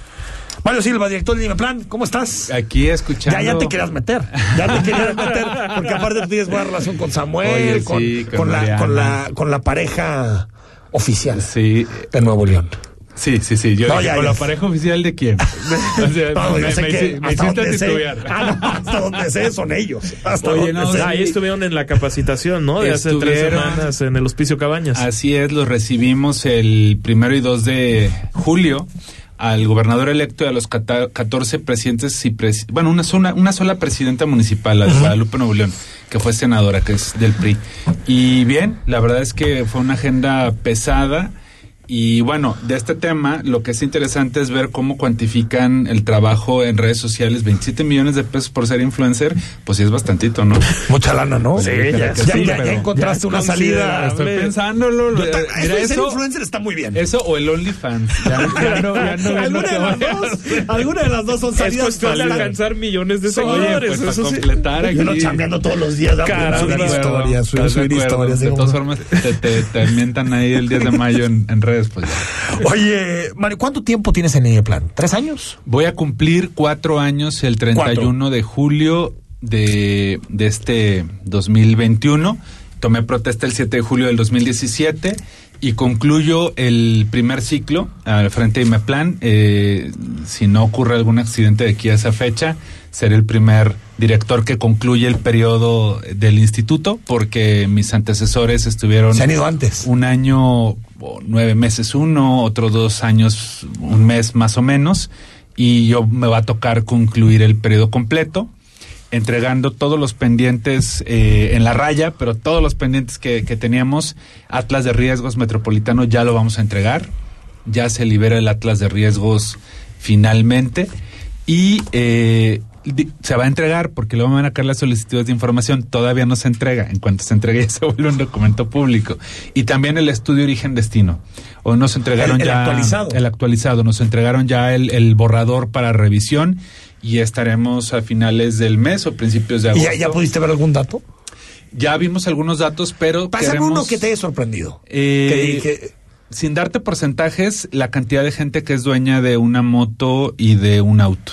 Mario Silva, director de Plan, ¿cómo estás? Aquí escuchando. Ya, ya te querías meter. Ya te querías meter. Porque aparte tú tienes buena relación con Samuel, Oye, con, sí, con con la, con, la, con la pareja oficial Sí, de Nuevo León. Sí, sí, sí. Yo No, dije, ya, ¿con ya. la pareja oficial de quién? (laughs) O sea, No, yo me, sé me que hici- me hasta hiciste donde sé, titubear. ah, no, hasta donde sé son ellos. Hasta Oye, no, sé. Ahí estuvieron en la capacitación, ¿no? De hace tres Estuvieron- semanas en el Hospicio Cabañas. Así es, los recibimos el primero y 2 de julio al gobernador electo y a los cata- 14 presidentes y pres- bueno, una sola, una sola presidenta municipal, la de Guadalupe Nuevo León, que fue senadora, que es del PRI. Y bien, la verdad es que fue una agenda pesada. Y bueno, de este tema, lo que es interesante es ver cómo cuantifican el trabajo en redes sociales. 27 millones de pesos por ser influencer, pues sí es bastantito, ¿no? Mucha lana, ¿no? Sí, ya, ya- ya- sí, ya- ya encontraste ya una es salida. Estoy pensándolo. Ta- Mira, eso ser influencer está muy bien. eso o el OnlyFans. (laughs) No, ya no, alguna, de las dos, alguna de las dos son es salidas cuestión de para- alcanzar millones de seguidores. pues para eso sí. completar aquí. Yo no chambeando todos los días. Caramba. subir historias, subir, historias. De todas formas, te, mientan ahí el 10 de mayo en, en (laughs) redes, pues ya. (laughs) Oye, Mario, ¿cuánto tiempo tienes en Plan? ¿Tres años? Voy a cumplir cuatro años el 31 de julio de, de este 2021. Tomé protesta el 7 de julio del 2017 y concluyo el primer ciclo al frente de Imeplan. Eh, si no ocurre algún accidente de aquí a esa fecha, seré el primer director que concluye el periodo del instituto porque mis antecesores estuvieron Se han ido antes. un año o nueve meses uno, otros dos años, un mes más o menos, y yo me va a tocar concluir el periodo completo, entregando todos los pendientes eh, en la raya, pero todos los pendientes que, que teníamos, Atlas de Riesgos Metropolitano ya lo vamos a entregar, ya se libera el Atlas de Riesgos finalmente, y eh, se va a entregar porque luego van a caer las solicitudes de información. Todavía no se entrega. En cuanto se entregue, (laughs) ya se vuelve un documento público. Y también el estudio origen-destino. O nos entregaron El- el ya. actualizado. El actualizado. Nos entregaron ya el, el borrador para revisión y estaremos a finales del mes o principios de ¿Y agosto. ya, ya pudiste ver algún dato? Ya vimos algunos datos, pero. Pásame queremos- uno que te haya sorprendido. eh, Que- que- sin darte porcentajes, la cantidad de gente que es dueña de una moto y de un auto.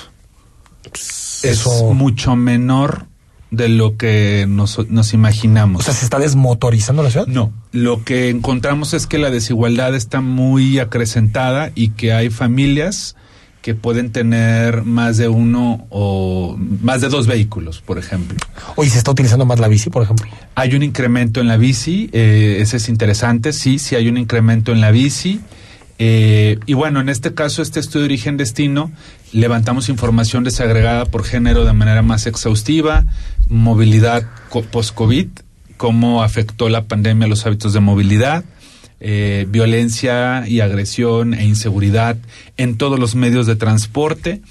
Eso- Es mucho menor de lo que nos, nos imaginamos. o sea, ¿se está desmotorizando la ciudad? no, lo que encontramos es que la desigualdad está muy acrecentada y que hay familias que pueden tener más de uno o más de dos vehículos, por ejemplo. Hoy se está utilizando más la bici, por ejemplo. Hay un incremento en la bici, eh, ese es interesante, sí, sí hay un incremento en la bici. Eh, y bueno, en este caso, este estudio de origen-destino, levantamos información desagregada por género de manera más exhaustiva, movilidad co- post-COVID, cómo afectó la pandemia a los hábitos de movilidad, eh, violencia y agresión e inseguridad en todos los medios de transporte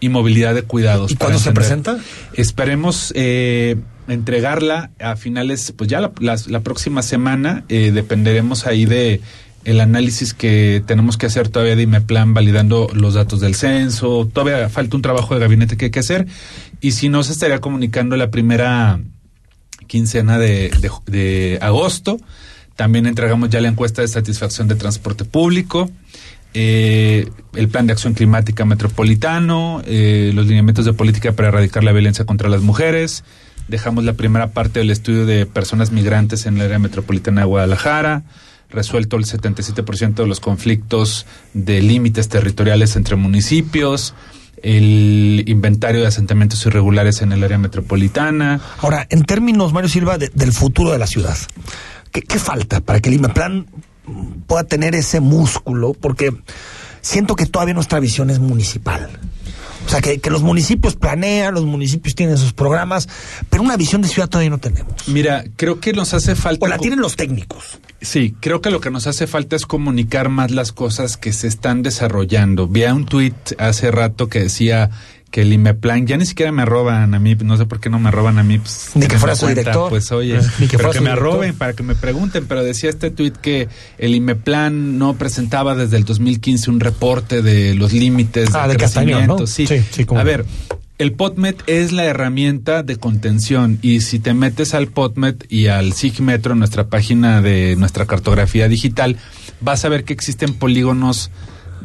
y movilidad de cuidados. ¿Y cuándo se presenta? Esperemos eh, entregarla a finales, pues ya la, las- la próxima semana, eh, dependeremos ahí de el análisis que tenemos que hacer todavía de IMEPLAN validando los datos del censo, todavía falta un trabajo de gabinete que hay que hacer y si no se estaría comunicando la primera quincena de, agosto. También entregamos ya la encuesta de satisfacción de transporte público, eh, el plan de acción climática metropolitano, eh, los lineamientos de política para erradicar la violencia contra las mujeres. Dejamos la primera parte del estudio de personas migrantes en el área metropolitana de Guadalajara. Resuelto el 77% de los conflictos de límites territoriales entre municipios. El inventario de asentamientos irregulares en el área metropolitana. Ahora, en términos, Mario Silva, de- del futuro de la ciudad, ¿qué, qué falta para que el IMEPLAN pueda tener ese músculo? Porque siento que todavía nuestra visión es municipal. O sea, que, que los municipios planean, los municipios tienen sus programas, pero una visión de ciudad todavía no tenemos. Mira, creo que nos hace falta. O la tienen los técnicos. Sí, creo que lo que nos hace falta es comunicar más las cosas que se están desarrollando. Vi un tuit hace rato que decía que el IMEPLAN, ya ni siquiera me roban a mí, no sé por qué no me roban a mí. Pues, Ni que fuera su cuenta, director. Pues oye, ni que pero que me director. roben para que me pregunten, pero decía este tuit que el IMEPLAN no presentaba desde el 2015 un reporte de los límites Ah, de de Castañón, ¿no? crecimiento. Sí, Sí, sí, a ver, el POTMET es la herramienta de contención y si te metes al POTMET y al SIGMetro, nuestra página de nuestra cartografía digital, vas a ver que existen polígonos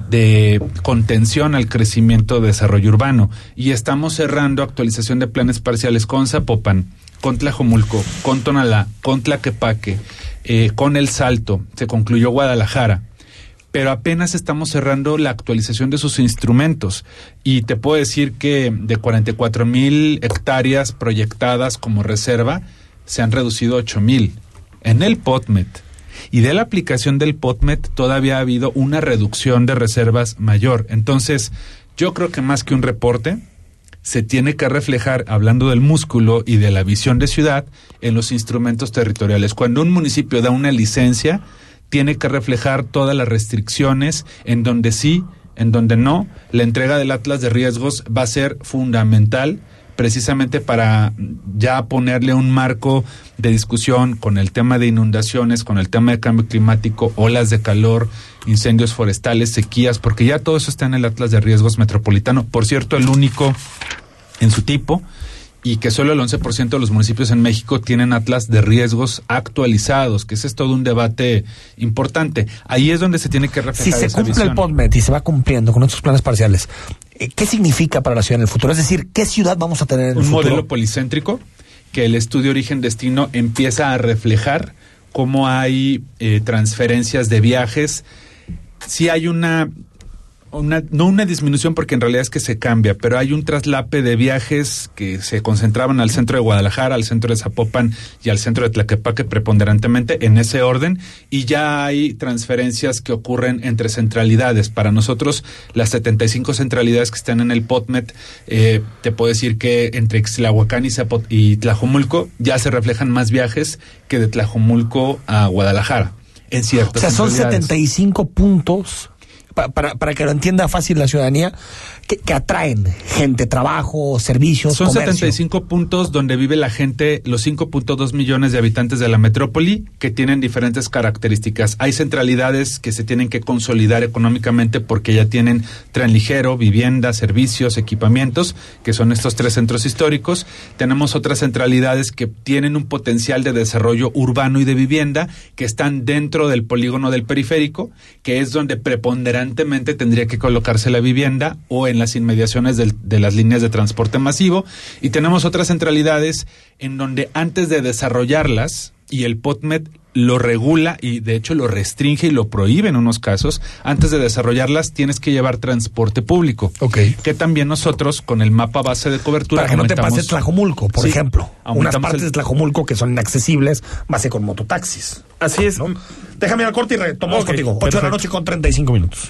de contención al crecimiento de desarrollo urbano. Y estamos cerrando actualización de planes parciales con Zapopan, con Tlajomulco, con Tonalá, con Tlaquepaque, eh, con El Salto, se concluyó Guadalajara pero apenas estamos cerrando la actualización de sus instrumentos. Y te puedo decir que de 44 mil hectáreas proyectadas como reserva, se han reducido 8 mil en el POTMET. Y de la aplicación del POTMET todavía ha habido una reducción de reservas mayor. Entonces, yo creo que más que un reporte, se tiene que reflejar, hablando del músculo y de la visión de ciudad, en los instrumentos territoriales. Cuando un municipio da una licencia, tiene que reflejar todas las restricciones en donde sí, en donde no. La entrega del Atlas de Riesgos va a ser fundamental precisamente para ya ponerle un marco de discusión con el tema de inundaciones, con el tema de cambio climático, olas de calor, incendios forestales, sequías, porque ya todo eso está en el Atlas de Riesgos Metropolitano. Por cierto, el único en su tipo y que solo el 11% de los municipios en México tienen atlas de riesgos actualizados, que ese es todo un debate importante. Ahí es donde se tiene que Si reflejar se esa cumple el. POTMET y se va cumpliendo con estos planes parciales, eh, ¿qué significa para la ciudad en el futuro? Es decir, ¿qué ciudad vamos a tener en el un futuro? modelo policéntrico que el estudio origen-destino empieza a reflejar cómo hay eh, transferencias de viajes. Si hay una, una, no una disminución porque en realidad es que se cambia, pero hay un traslape de viajes que se concentraban al centro de Guadalajara, al centro de Zapopan y al centro de Tlaquepaque preponderantemente en ese orden y ya hay transferencias que ocurren entre centralidades. Para nosotros las 75 centralidades que están en el POTMET, eh, te puedo decir que entre Ixtlahuacán y, Zapot y Tlajomulco ya se reflejan más viajes que de Tlajomulco a Guadalajara. En O ciertas sea, son centralidades. 75 puntos, pa- para, para que lo entienda fácil la ciudadanía, que, que atraen gente, trabajo, servicios, Son comercio. 75 puntos donde vive la gente, los 5.2 millones de habitantes de la metrópoli, que tienen diferentes características. Hay centralidades que se tienen que consolidar económicamente porque ya tienen tren ligero, vivienda, servicios, equipamientos, que son estos tres centros históricos. Tenemos otras centralidades que tienen un potencial de desarrollo urbano y de vivienda, que están dentro del polígono del periférico, que es donde preponderantemente tendría que colocarse la vivienda o en las inmediaciones del- de las líneas de transporte masivo. Y tenemos otras centralidades en donde antes de desarrollarlas, y el POTMED lo regula y de hecho lo restringe y lo prohíbe en unos casos, antes de desarrollarlas tienes que llevar transporte público. Que también nosotros con el mapa base de cobertura... Para que no te pase Tlajomulco, por Sí, ejemplo. Unas partes el- de Tlajomulco que son inaccesibles, base con mototaxis. Así es. Déjame ir al corte y retomamos Ok, contigo. 8 de la noche con 35 minutos.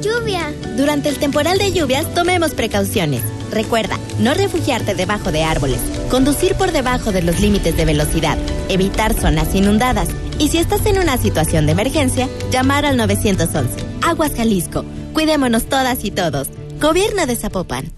lluvia. Durante el temporal de lluvias tomemos precauciones. Recuerda, no refugiarte debajo de árboles, conducir por debajo de los límites de velocidad, evitar zonas inundadas y si estás en una situación de emergencia, llamar al 911. Aguas Jalisco. Cuidémonos todas y todos. Gobierno de Zapopan.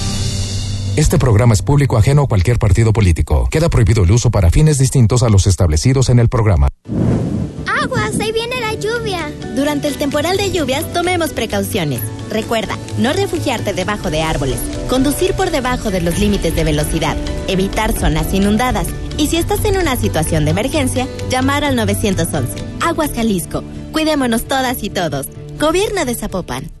Este programa es público ajeno a cualquier partido político. Queda prohibido el uso para fines distintos a los establecidos en el programa. Aguas, ahí viene la lluvia. Durante el temporal de lluvias tomemos precauciones. Recuerda, no refugiarte debajo de árboles, conducir por debajo de los límites de velocidad, evitar zonas inundadas y si estás en una situación de emergencia, llamar al 911. Aguas Jalisco. Cuidémonos todas y todos. Gobierno de Zapopan.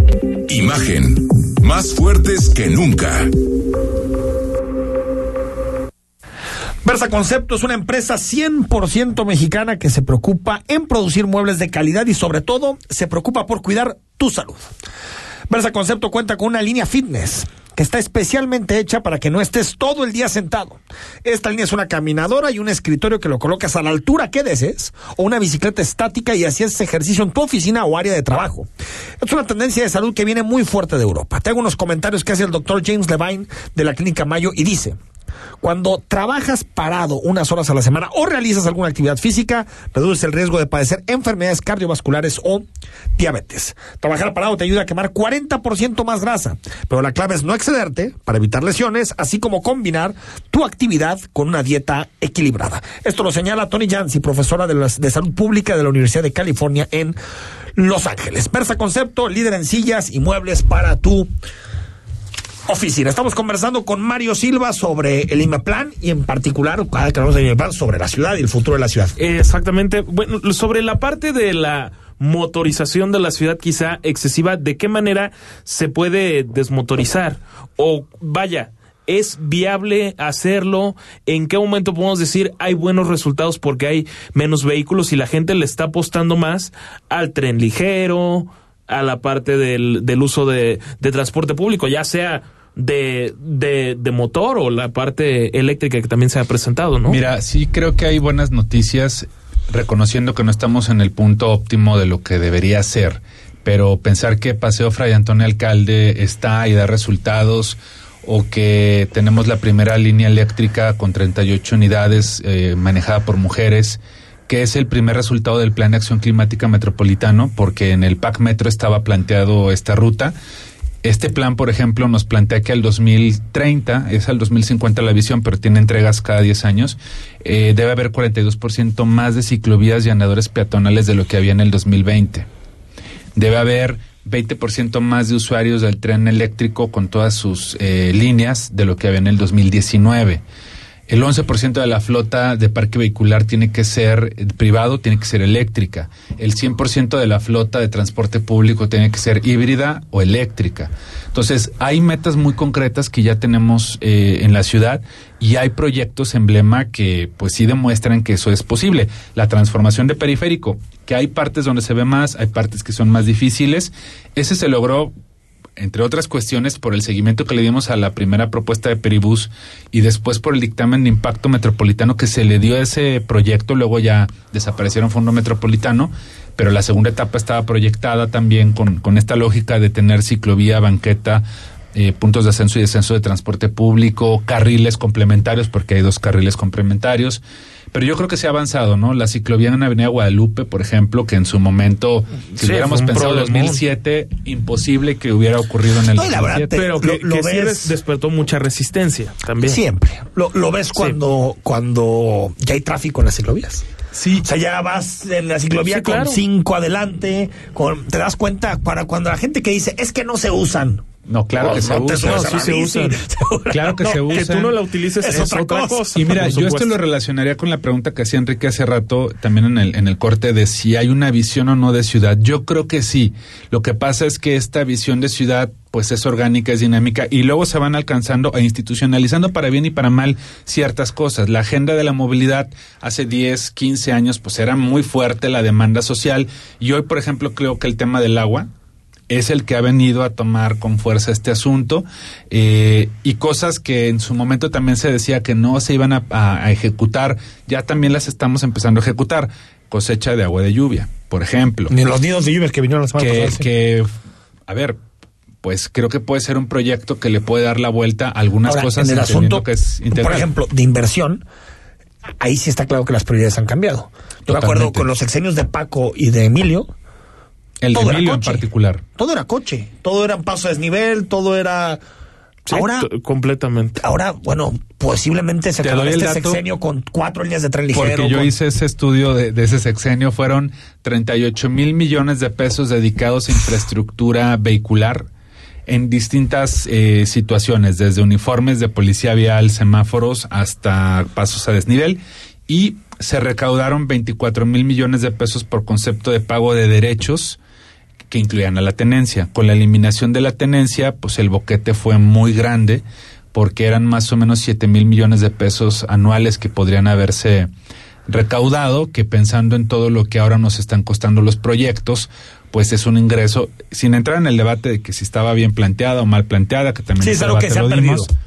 Imagen. Más fuertes que nunca. Versa Concepto es una empresa 100% mexicana que se preocupa en producir muebles de calidad y sobre todo se preocupa por cuidar tu salud. Versa Concepto cuenta con una línea fitness que está especialmente hecha para que no estés todo el día sentado. Esta línea es una caminadora y un escritorio que lo colocas a la altura que desees o una bicicleta estática y así haces ejercicio en tu oficina o área de trabajo. Es una tendencia de salud que viene muy fuerte de Europa. Te hago unos comentarios que hace el doctor James Levine de la Clínica Mayo y dice, Cuando trabajas parado unas horas a la semana o realizas alguna actividad física, reduces el riesgo de padecer enfermedades cardiovasculares o diabetes. Trabajar parado te ayuda a quemar 40% más grasa, pero la clave es no excederte para evitar lesiones, así como combinar tu actividad con una dieta equilibrada. Esto lo señala Tony Jansi, profesora de, las- de salud pública de la Universidad de California en Los Ángeles. Versa Concepto, líder en sillas y muebles para tu oficina. Estamos conversando con Mario Silva sobre el IMAPLAN y en particular, cada que hablamos sobre la ciudad y el futuro de la ciudad. Exactamente. Bueno, sobre la parte de la motorización de la ciudad quizá excesiva, ¿de qué manera se puede desmotorizar? O vaya, ¿es viable hacerlo? ¿En qué momento podemos decir hay buenos resultados porque hay menos vehículos y la gente le está apostando más al tren ligero, a la parte del, del uso de, de transporte público, ya sea de, de, motor o la parte eléctrica que también se ha presentado, ¿no? Mira, sí creo que hay buenas noticias, reconociendo que no estamos en el punto óptimo de lo que debería ser, pero pensar que Paseo Fray Antonio Alcalde está y da resultados, o que tenemos la primera línea eléctrica con 38 unidades eh, manejada por mujeres, que es el primer resultado del Plan de Acción Climática Metropolitano, porque en el PAC Metro estaba planteado esta ruta. Este plan, por ejemplo, nos plantea que al 2030, es al 2050 la visión, pero tiene entregas cada 10 años, eh, debe haber 42% más de ciclovías y andadores peatonales de lo que había en el 2020. Debe haber 20% más de usuarios del tren eléctrico con todas sus eh, líneas de lo que había en el 2019. El 11% de la flota de parque vehicular tiene que ser eh, privado, tiene que ser eléctrica. El 100% de la flota de transporte público tiene que ser híbrida o eléctrica. Entonces, hay metas muy concretas que ya tenemos eh, en la ciudad y hay proyectos emblema que pues sí demuestran que eso es posible. La transformación de periférico, que hay partes donde se ve más, hay partes que son más difíciles. Ese se logró entre otras cuestiones, por el seguimiento que le dimos a la primera propuesta de Peribús y después por el dictamen de impacto metropolitano que se le dio a ese proyecto, luego ya desaparecieron fondo metropolitano, pero la segunda etapa estaba proyectada también con, con esta lógica de tener ciclovía, banqueta, eh, puntos de ascenso y descenso de transporte público, carriles complementarios, porque hay dos carriles complementarios. Pero yo creo que se ha avanzado, ¿no? La ciclovía en Avenida Guadalupe, por ejemplo, que en su momento, si Sí, hubiéramos pensado en problemón. 2007, imposible que hubiera ocurrido en el No, y la verdad, 2007. te- pero que, lo- lo que ves- des- despertó mucha resistencia también. Siempre. Lo, lo ves cuando, cuando ya hay tráfico en las ciclovías. Sí. O sea, ya vas en la ciclovía Sí, con claro. cinco adelante, con, te das cuenta para cuando la gente que dice es que no se usan. No, claro No, que se no usa. subes a la bici, seguro. Claro que No, se usa. Que tú no la utilices es, otra, cosa. Y mira, yo esto lo relacionaría con la pregunta que hacía Enrique hace rato, también en el, en el corte, de si hay una visión o no de ciudad. Yo creo que sí. Lo que pasa es que esta visión de ciudad, pues es orgánica, es dinámica, y luego se van alcanzando e institucionalizando para bien y para mal ciertas cosas. La agenda de la movilidad hace 10, 15 años, pues era muy fuerte la demanda social, y hoy, por ejemplo, creo que el tema del agua, es el que ha venido a tomar con fuerza este asunto eh, y cosas que en su momento también se decía que no se iban a, a- a ejecutar, ya también las estamos empezando a ejecutar. Cosecha de agua de lluvia, por ejemplo. Ni los nidos de lluvias que vinieron la semana Que, pasada, que, a ver, pues creo que puede ser un proyecto que le puede dar la vuelta a algunas Ahora, cosas en el asunto, que es por ejemplo, de inversión, ahí sí está claro que las prioridades han cambiado. Yo me acuerdo con los sexenios de Paco y de Emilio, el de todo era en particular. todo era coche, todo era paso a desnivel, todo era... Sí, ahora, completamente. ahora, bueno, posiblemente se Te acabó doy el este dato sexenio con cuatro líneas de tren ligero. Porque yo con- hice ese estudio de, de ese sexenio, fueron 38 mil millones de pesos dedicados a infraestructura vehicular en distintas eh, situaciones, desde uniformes de policía vial, semáforos, hasta pasos a desnivel, y se recaudaron 24 mil millones de pesos por concepto de pago de derechos que incluían a la tenencia. Con la eliminación de la tenencia, pues el boquete fue muy grande porque eran más o menos 7 mil millones de pesos anuales que podrían haberse recaudado, que pensando en todo lo que ahora nos están costando los proyectos, pues es un ingreso, sin entrar en el debate de que si estaba bien planteada o mal planteada, que también Sí, es algo que se ha dimos, perdido.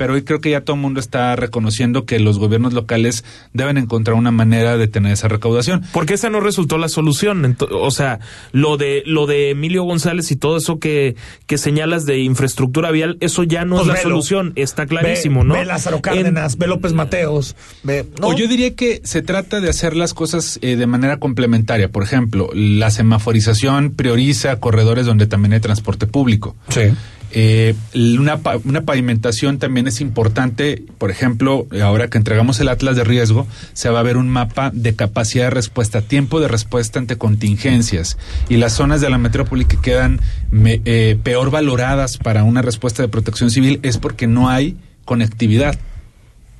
Pero hoy creo que ya todo el mundo está reconociendo que los gobiernos locales deben encontrar una manera de tener esa recaudación. Porque esa no resultó la solución. o sea, lo de lo de Emilio González y todo eso que, que señalas de infraestructura vial, eso ya no Pues es la solución, está clarísimo, ve, ¿no? Ve Lázaro Cárdenas, ve López Mateos, ve. ¿no? O yo diría que se trata de hacer las cosas eh, de manera complementaria. Por ejemplo, la semaforización prioriza corredores donde también hay transporte público. Sí. Eh, una, una pavimentación también es importante. Por ejemplo, ahora que entregamos el Atlas de riesgo, se va a ver un mapa de capacidad de respuesta, tiempo de respuesta ante contingencias. Y las zonas de la metrópoli que quedan me- eh, peor valoradas para una respuesta de protección civil es porque no hay conectividad.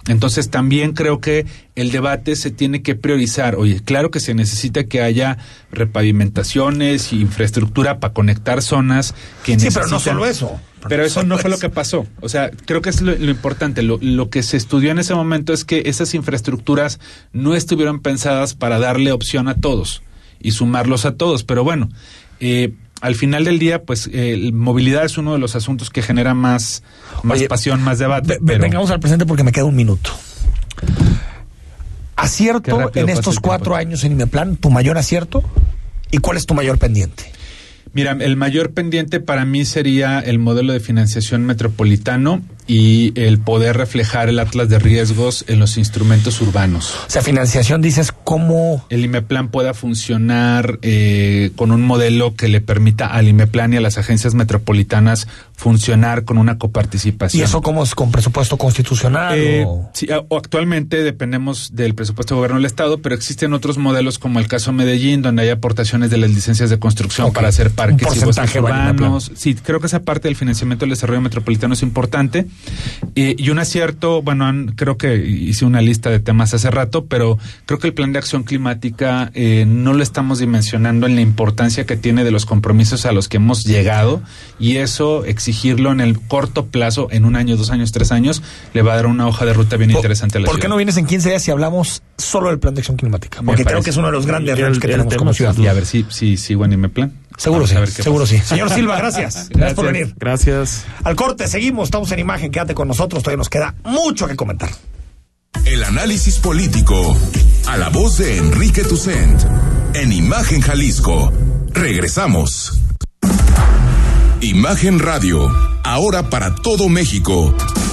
Entonces también creo que el debate se tiene que priorizar. Oye, claro que se necesita que haya repavimentaciones y infraestructura para conectar zonas que Sí, pero no solo eso. Pero eso no fue lo que pasó. O sea, creo que es lo, lo importante. Lo, lo que se estudió en ese momento es que esas infraestructuras no estuvieron pensadas para darle opción a todos y sumarlos a todos. Pero bueno, eh, al final del día, pues eh, movilidad es uno de los asuntos que genera más, más Oye, pasión, más debate. Pero- Vengamos al presente porque me queda un minuto. Acierto en estos cuatro años en Imeplan, tu mayor acierto y cuál es tu mayor pendiente. Mira, el mayor pendiente para mí sería el modelo de financiación metropolitano y el poder reflejar el atlas de riesgos en los instrumentos urbanos. O sea, financiación dices cómo el IMEPLAN pueda funcionar eh, con un modelo que le permita al IMEPLAN y a las agencias metropolitanas funcionar con una coparticipación. y eso cómo es con presupuesto constitucional Eh, o- sí, a- o actualmente dependemos del presupuesto de gobierno del Estado, pero existen otros modelos como el caso Medellín, donde hay aportaciones de las licencias de construcción para hacer parques y bosques urbanos. Sí, creo que esa parte del financiamiento del desarrollo metropolitano es importante. Eh, y un acierto, bueno, han- creo que hice una lista de temas hace rato, pero creo que el plan de acción climática eh, no lo estamos dimensionando en la importancia que tiene de los compromisos a los que hemos llegado y eso exigirlo en el corto plazo, en un año, dos años, tres años, le va a dar una hoja de ruta bien interesante a la ¿Por qué no vienes en 15 días si hablamos solo del plan de acción climática? Porque creo que es uno de los grandes retos que el tenemos como ciudad. Y a ver si, si sigo en mi plan. Seguro sí, seguro pasa. sí. Señor Silva, gracias. (laughs) Gracias por venir. Gracias. Al corte, seguimos, estamos en imagen, quédate con nosotros, todavía nos queda mucho que comentar. El análisis político. A la voz de Enrique Tucent. En Imagen Jalisco. Regresamos. Imagen Radio. Ahora para todo México.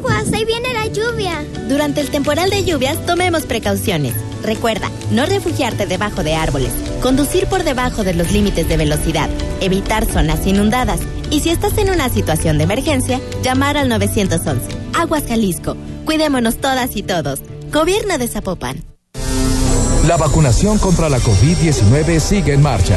Aguas, ahí viene la lluvia. Durante el temporal de lluvias, tomemos precauciones. Recuerda, no refugiarte debajo de árboles, conducir por debajo de los límites de velocidad, evitar zonas inundadas y si estás en una situación de emergencia, llamar al 911. Aguas Jalisco. Cuidémonos todas y todos. Gobierno de Zapopan. La vacunación contra la COVID-19 sigue en marcha.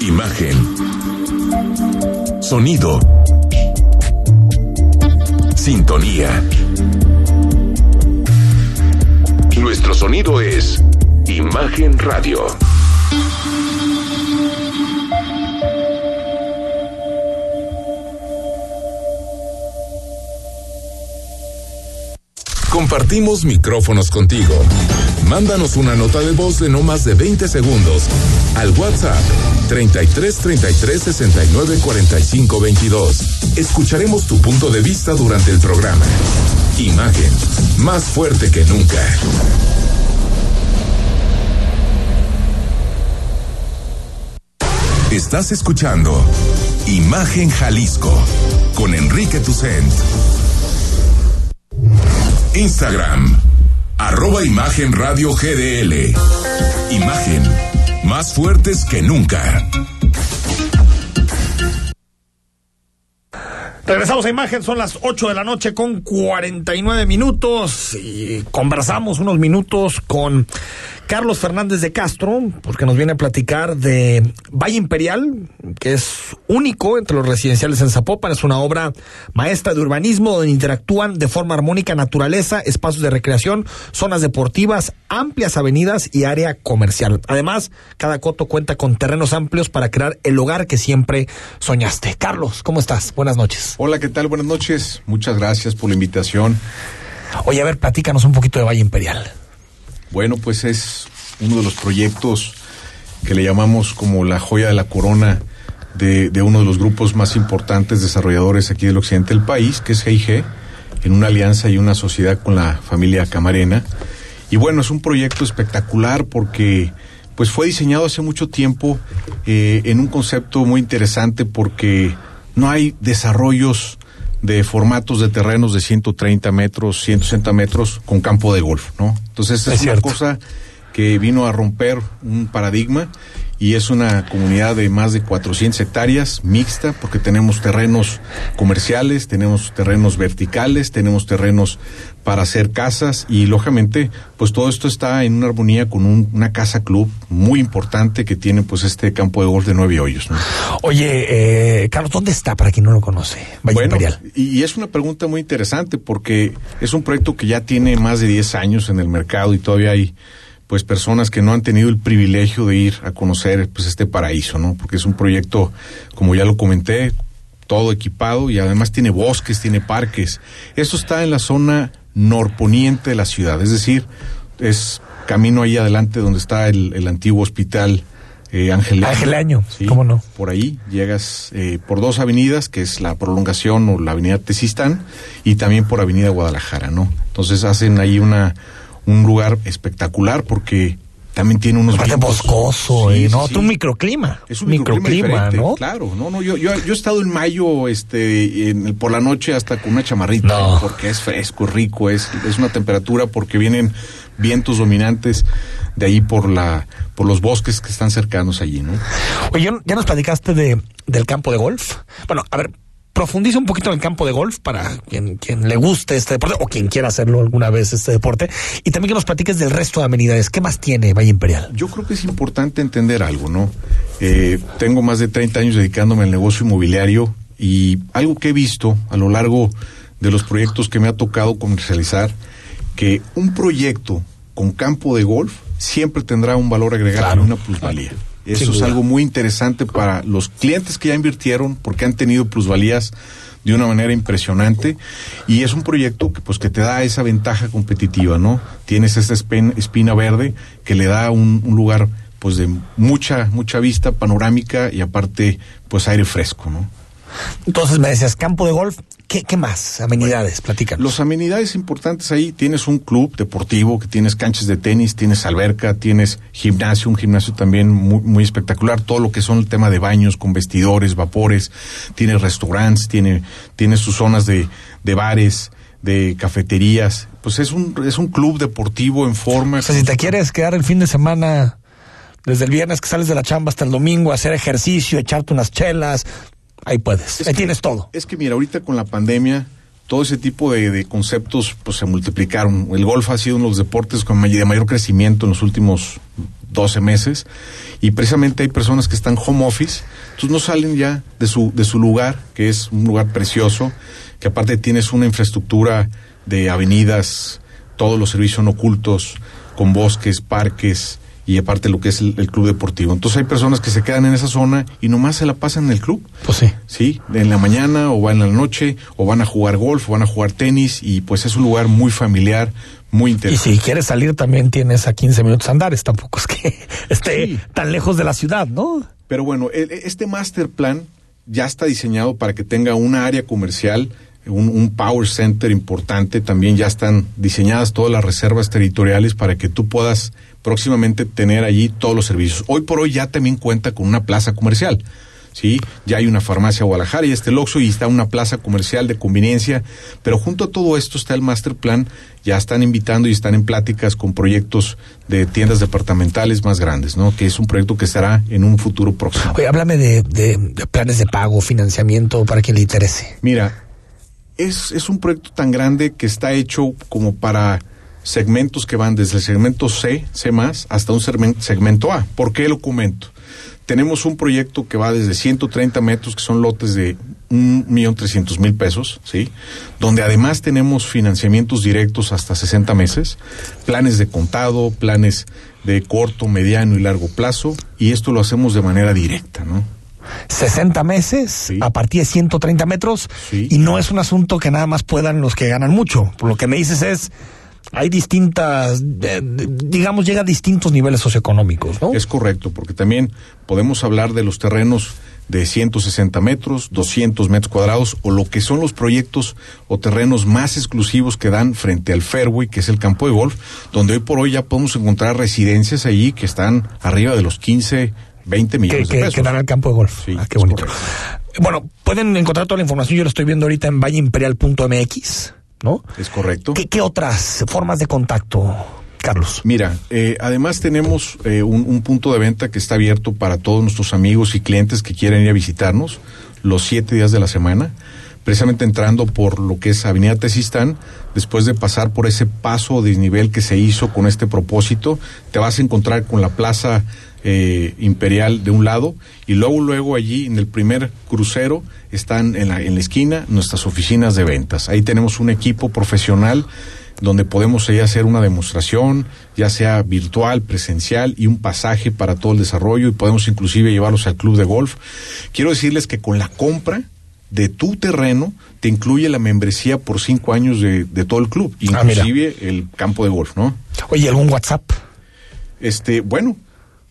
Imagen. Sonido. Sintonía. Nuestro sonido es Imagen Radio. Compartimos micrófonos contigo. Mándanos una nota de voz de no más de 20 segundos al WhatsApp 33 33 69 45 22. Escucharemos tu punto de vista durante el programa. Imagen, más fuerte que nunca. Estás escuchando Imagen Jalisco con Enrique Tucent. Instagram, arroba Imagen Radio GDL. Imagen, más fuertes que nunca. Regresamos a imagen, son las 8 de la noche con 49 minutos y conversamos unos minutos con Carlos Fernández de Castro, porque nos viene a platicar de Valle Imperial, que es único entre los residenciales en Zapopan. Es una obra maestra de urbanismo donde interactúan de forma armónica naturaleza, espacios de recreación, zonas deportivas, amplias avenidas y área comercial. Además, cada coto cuenta con terrenos amplios para crear el hogar que siempre soñaste. Carlos, ¿cómo estás? Buenas noches. Hola, ¿qué tal? Buenas noches. Muchas gracias por la invitación. Oye, a ver, platícanos un poquito de Valle Imperial. Bueno, pues es uno de los proyectos que le llamamos como la joya de la corona de, uno de los grupos más importantes desarrolladores aquí del occidente del país, que es GIG, en una alianza y una sociedad con la familia Camarena. Y bueno, es un proyecto espectacular porque pues fue diseñado hace mucho tiempo eh, en un concepto muy interesante porque no hay desarrollos de formatos de terrenos de 130 metros, 160 metros con campo de golf, ¿no? Entonces es, es una cosa que vino a romper un paradigma y es una comunidad de más de 400 hectáreas mixta porque tenemos terrenos comerciales, tenemos terrenos verticales, tenemos terrenos para hacer casas y lógicamente pues todo esto está en una armonía con una casa club muy importante que tiene pues este campo de golf de nueve hoyos. Oye, eh, Carlos, ¿dónde está para quien no lo conoce? Valle Imperial. Y, y, es una pregunta muy interesante porque es un proyecto que ya tiene más de 10 años en el mercado y todavía hay pues personas que no han tenido el privilegio de ir a conocer pues este paraíso, ¿no? Porque es un proyecto, como ya lo comenté, todo equipado y además tiene bosques, tiene parques. Esto está en la zona norponiente de la ciudad, es decir, es camino ahí adelante donde está el, antiguo hospital eh, Angelaño. sí, ¿cómo no? Por ahí llegas eh, por dos avenidas, que es la prolongación o la avenida Tesistán, y también por avenida Guadalajara, ¿no? Entonces hacen ahí una un lugar espectacular porque también tiene unos Aparte boscoso y no un microclima es un microclima, no claro no no yo, yo, yo he estado en mayo este en, por la noche hasta con una chamarrita porque es fresco rico es es una temperatura porque vienen vientos dominantes de ahí por la por los bosques que están cercanos allí no oye ya nos platicaste de del campo de golf. Bueno a ver profundiza un poquito en el campo de golf para quien, quien le guste este deporte o quien quiera hacerlo alguna vez este deporte y también que nos platiques del resto de amenidades. ¿Qué más tiene Valle Imperial? Yo creo que es importante entender algo, ¿no? Eh, tengo más de 30 años dedicándome al negocio inmobiliario y algo que he visto a lo largo de los proyectos que me ha tocado comercializar, que un proyecto con campo de golf siempre tendrá un valor agregado y una plusvalía. Eso es algo muy interesante para los clientes que ya invirtieron porque han tenido plusvalías de una manera impresionante y es un proyecto que pues que te da esa ventaja competitiva, ¿no? Tienes esta espina verde que le da un, un lugar pues de mucha mucha vista panorámica y aparte pues aire fresco, ¿no? Entonces me decías campo de golf ¿Qué, más? Amenidades, platícanos. Los amenidades importantes ahí, tienes un club deportivo, que tienes canchas de tenis, tienes alberca, tienes gimnasio, un gimnasio también muy, muy espectacular, todo lo que son el tema de baños con vestidores, vapores, tienes restaurantes, tiene, tiene sus zonas de, de bares, de cafeterías, pues es un, es un club deportivo en forma. O sea, si te quieres quedar el fin de semana desde el viernes que sales de la chamba hasta el domingo, hacer ejercicio, echarte unas chelas, ahí puedes, ahí tienes todo. Es que mira, ahorita con la pandemia, todo ese tipo de, conceptos pues se multiplicaron. El golf ha sido uno de los deportes con de mayor crecimiento en los últimos 12 meses y precisamente hay personas que están home office, entonces no salen ya de su, de su lugar, que es un lugar precioso, que aparte tienes una infraestructura de avenidas, todos los servicios son ocultos, con bosques, parques, y aparte lo que es el, el club deportivo. Entonces hay personas que se quedan en esa zona y nomás se la pasan en el club. Pues sí. Sí, en la mañana o van en la noche o van a jugar golf o van a jugar tenis y pues es un lugar muy familiar, muy Y interesante. si quieres salir también tienes a 15 minutos andares, tampoco es que (laughs) esté tan lejos de la ciudad, ¿no? Pero bueno, el- este master plan ya está diseñado para que tenga una área comercial, un, un power center importante. También ya están diseñadas todas las reservas territoriales para que tú puedas próximamente tener allí todos los servicios. Hoy por hoy ya también cuenta con una plaza comercial. Sí, ya hay una farmacia Guadalajara y este Loxo y está una plaza comercial de conveniencia, pero junto a todo esto está el master plan, ya están invitando y están en pláticas con proyectos de tiendas departamentales más grandes, ¿no? Que es un proyecto que estará en un futuro próximo. Oye, háblame de, de- de planes de pago, financiamiento, para quien le interese. Mira, es, es un proyecto tan grande que está hecho como para segmentos que van desde el segmento C, C más, hasta un segmen- segmento A. ¿Por qué lo comento? Tenemos un proyecto que va desde 130 metros, que son lotes de un millón trescientos mil pesos, ¿sí? Donde además tenemos financiamientos directos hasta 60 meses, planes de contado, planes de corto, mediano y largo plazo, y esto lo hacemos de manera directa, ¿no? 60 meses a partir de 130 metros y no es un asunto que nada más puedan los que ganan mucho. Por lo que me dices es, hay distintas, eh, digamos, llega a distintos niveles socioeconómicos, ¿no? Es correcto, porque también podemos hablar de los terrenos de 160 metros, 200 metros cuadrados, o lo que son los proyectos o terrenos más exclusivos que dan frente al fairway, que es el campo de golf, donde hoy por hoy ya podemos encontrar residencias allí que están arriba de los 15, 20 que, millones que, de pesos. que dan al campo de golf. ah, qué bonito. Bueno, pueden encontrar toda la información, yo lo estoy viendo ahorita en valleimperial.mx, ¿no? Es correcto. ¿Qué, qué otras formas de contacto, Carlos? Mira, eh, además tenemos eh, un, un punto de venta que está abierto para todos nuestros amigos y clientes que quieren ir a visitarnos los siete días de la semana, precisamente entrando por lo que es Avenida Tesistán, después de pasar por ese paso de desnivel que se hizo con este propósito, te vas a encontrar con la Plaza eh, Imperial de un lado y luego, luego allí en el primer crucero están en la, en la esquina nuestras oficinas de ventas. Ahí tenemos un equipo profesional donde podemos ahí hacer una demostración, ya sea virtual, presencial y un pasaje para todo el desarrollo y podemos inclusive llevarlos al club de golf. Quiero decirles que con la compra de tu terreno te incluye la membresía por cinco años de, de todo el club, Ah, inclusive el campo de golf, ¿no? Oye, ¿algún WhatsApp? Este, bueno,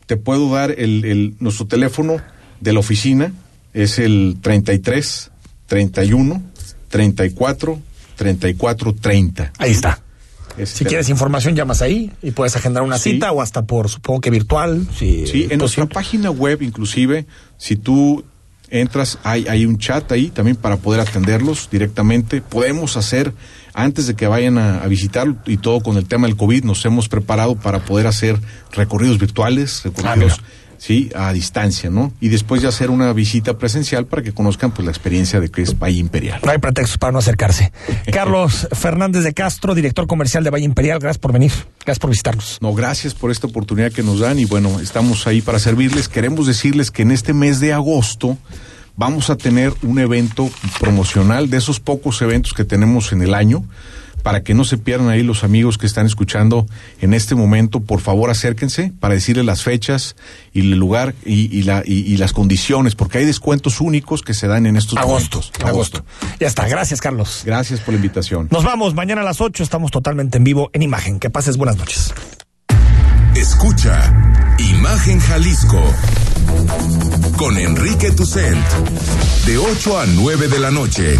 te puedo dar el, el- nuestro teléfono de la oficina, es el 33 31 34 34 30. Ahí está. Este- Si quieres información, llamas ahí y puedes agendar una Sí. cita o hasta por, supongo que virtual. Si Sí, en nuestra posible. página web inclusive, si tú entras, hay, hay un chat ahí también para poder atenderlos directamente. Podemos hacer, antes de que vayan a, a visitar y todo con el tema del COVID, nos hemos preparado para poder hacer recorridos virtuales, recorridos, sí, a distancia, ¿no? Y después de hacer una visita presencial para que conozcan pues la experiencia de que es Valle Imperial. No hay pretextos para no acercarse. (laughs) Carlos Fernández de Castro, director comercial de Valle Imperial, gracias por venir, gracias por visitarnos. No, gracias por esta oportunidad que nos dan y bueno, estamos ahí para servirles. Queremos decirles que en este mes de agosto vamos a tener un evento promocional de esos pocos eventos que tenemos en el año. Para que no se pierdan ahí los amigos que están escuchando en este momento, por favor acérquense para decirles las fechas y el lugar y, y la, y, y las condiciones, porque hay descuentos únicos que se dan en estos Agosto, momentos. agosto. Ya está, gracias Carlos. Gracias por la invitación. Nos vamos, mañana a las 8 estamos totalmente en vivo en imagen. Que pases buenas noches. Escucha Imagen Jalisco con Enrique Tucent de 8 a 9 de la noche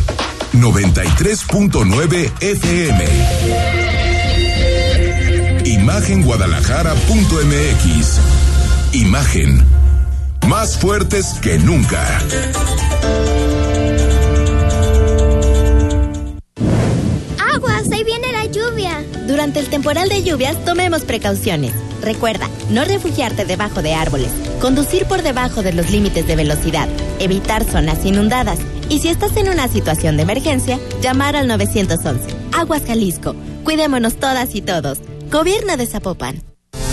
93.9 FM Imagenguadalajara.mx Imagen más fuertes que nunca. Aguas, ahí viene la lluvia. Durante el temporal de lluvias tomemos precauciones. Recuerda, no refugiarte debajo de árboles, conducir por debajo de los límites de velocidad, evitar zonas inundadas y si estás en una situación de emergencia, llamar al 911. Aguas Jalisco. Cuidémonos todas y todos. Gobierno de Zapopan.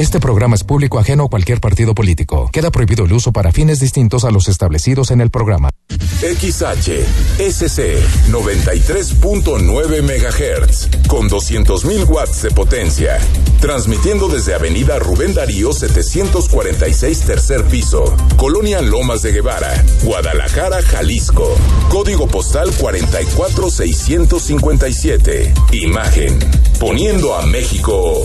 Este programa es público ajeno a cualquier partido político. Queda prohibido el uso para fines distintos a los establecidos en el programa. XH SC 93.9 MHz con 200.000 watts de potencia. Transmitiendo desde Avenida Rubén Darío 746 tercer piso, Colonia Lomas de Guevara, Guadalajara, Jalisco. Código postal 44657. Imagen. Poniendo a México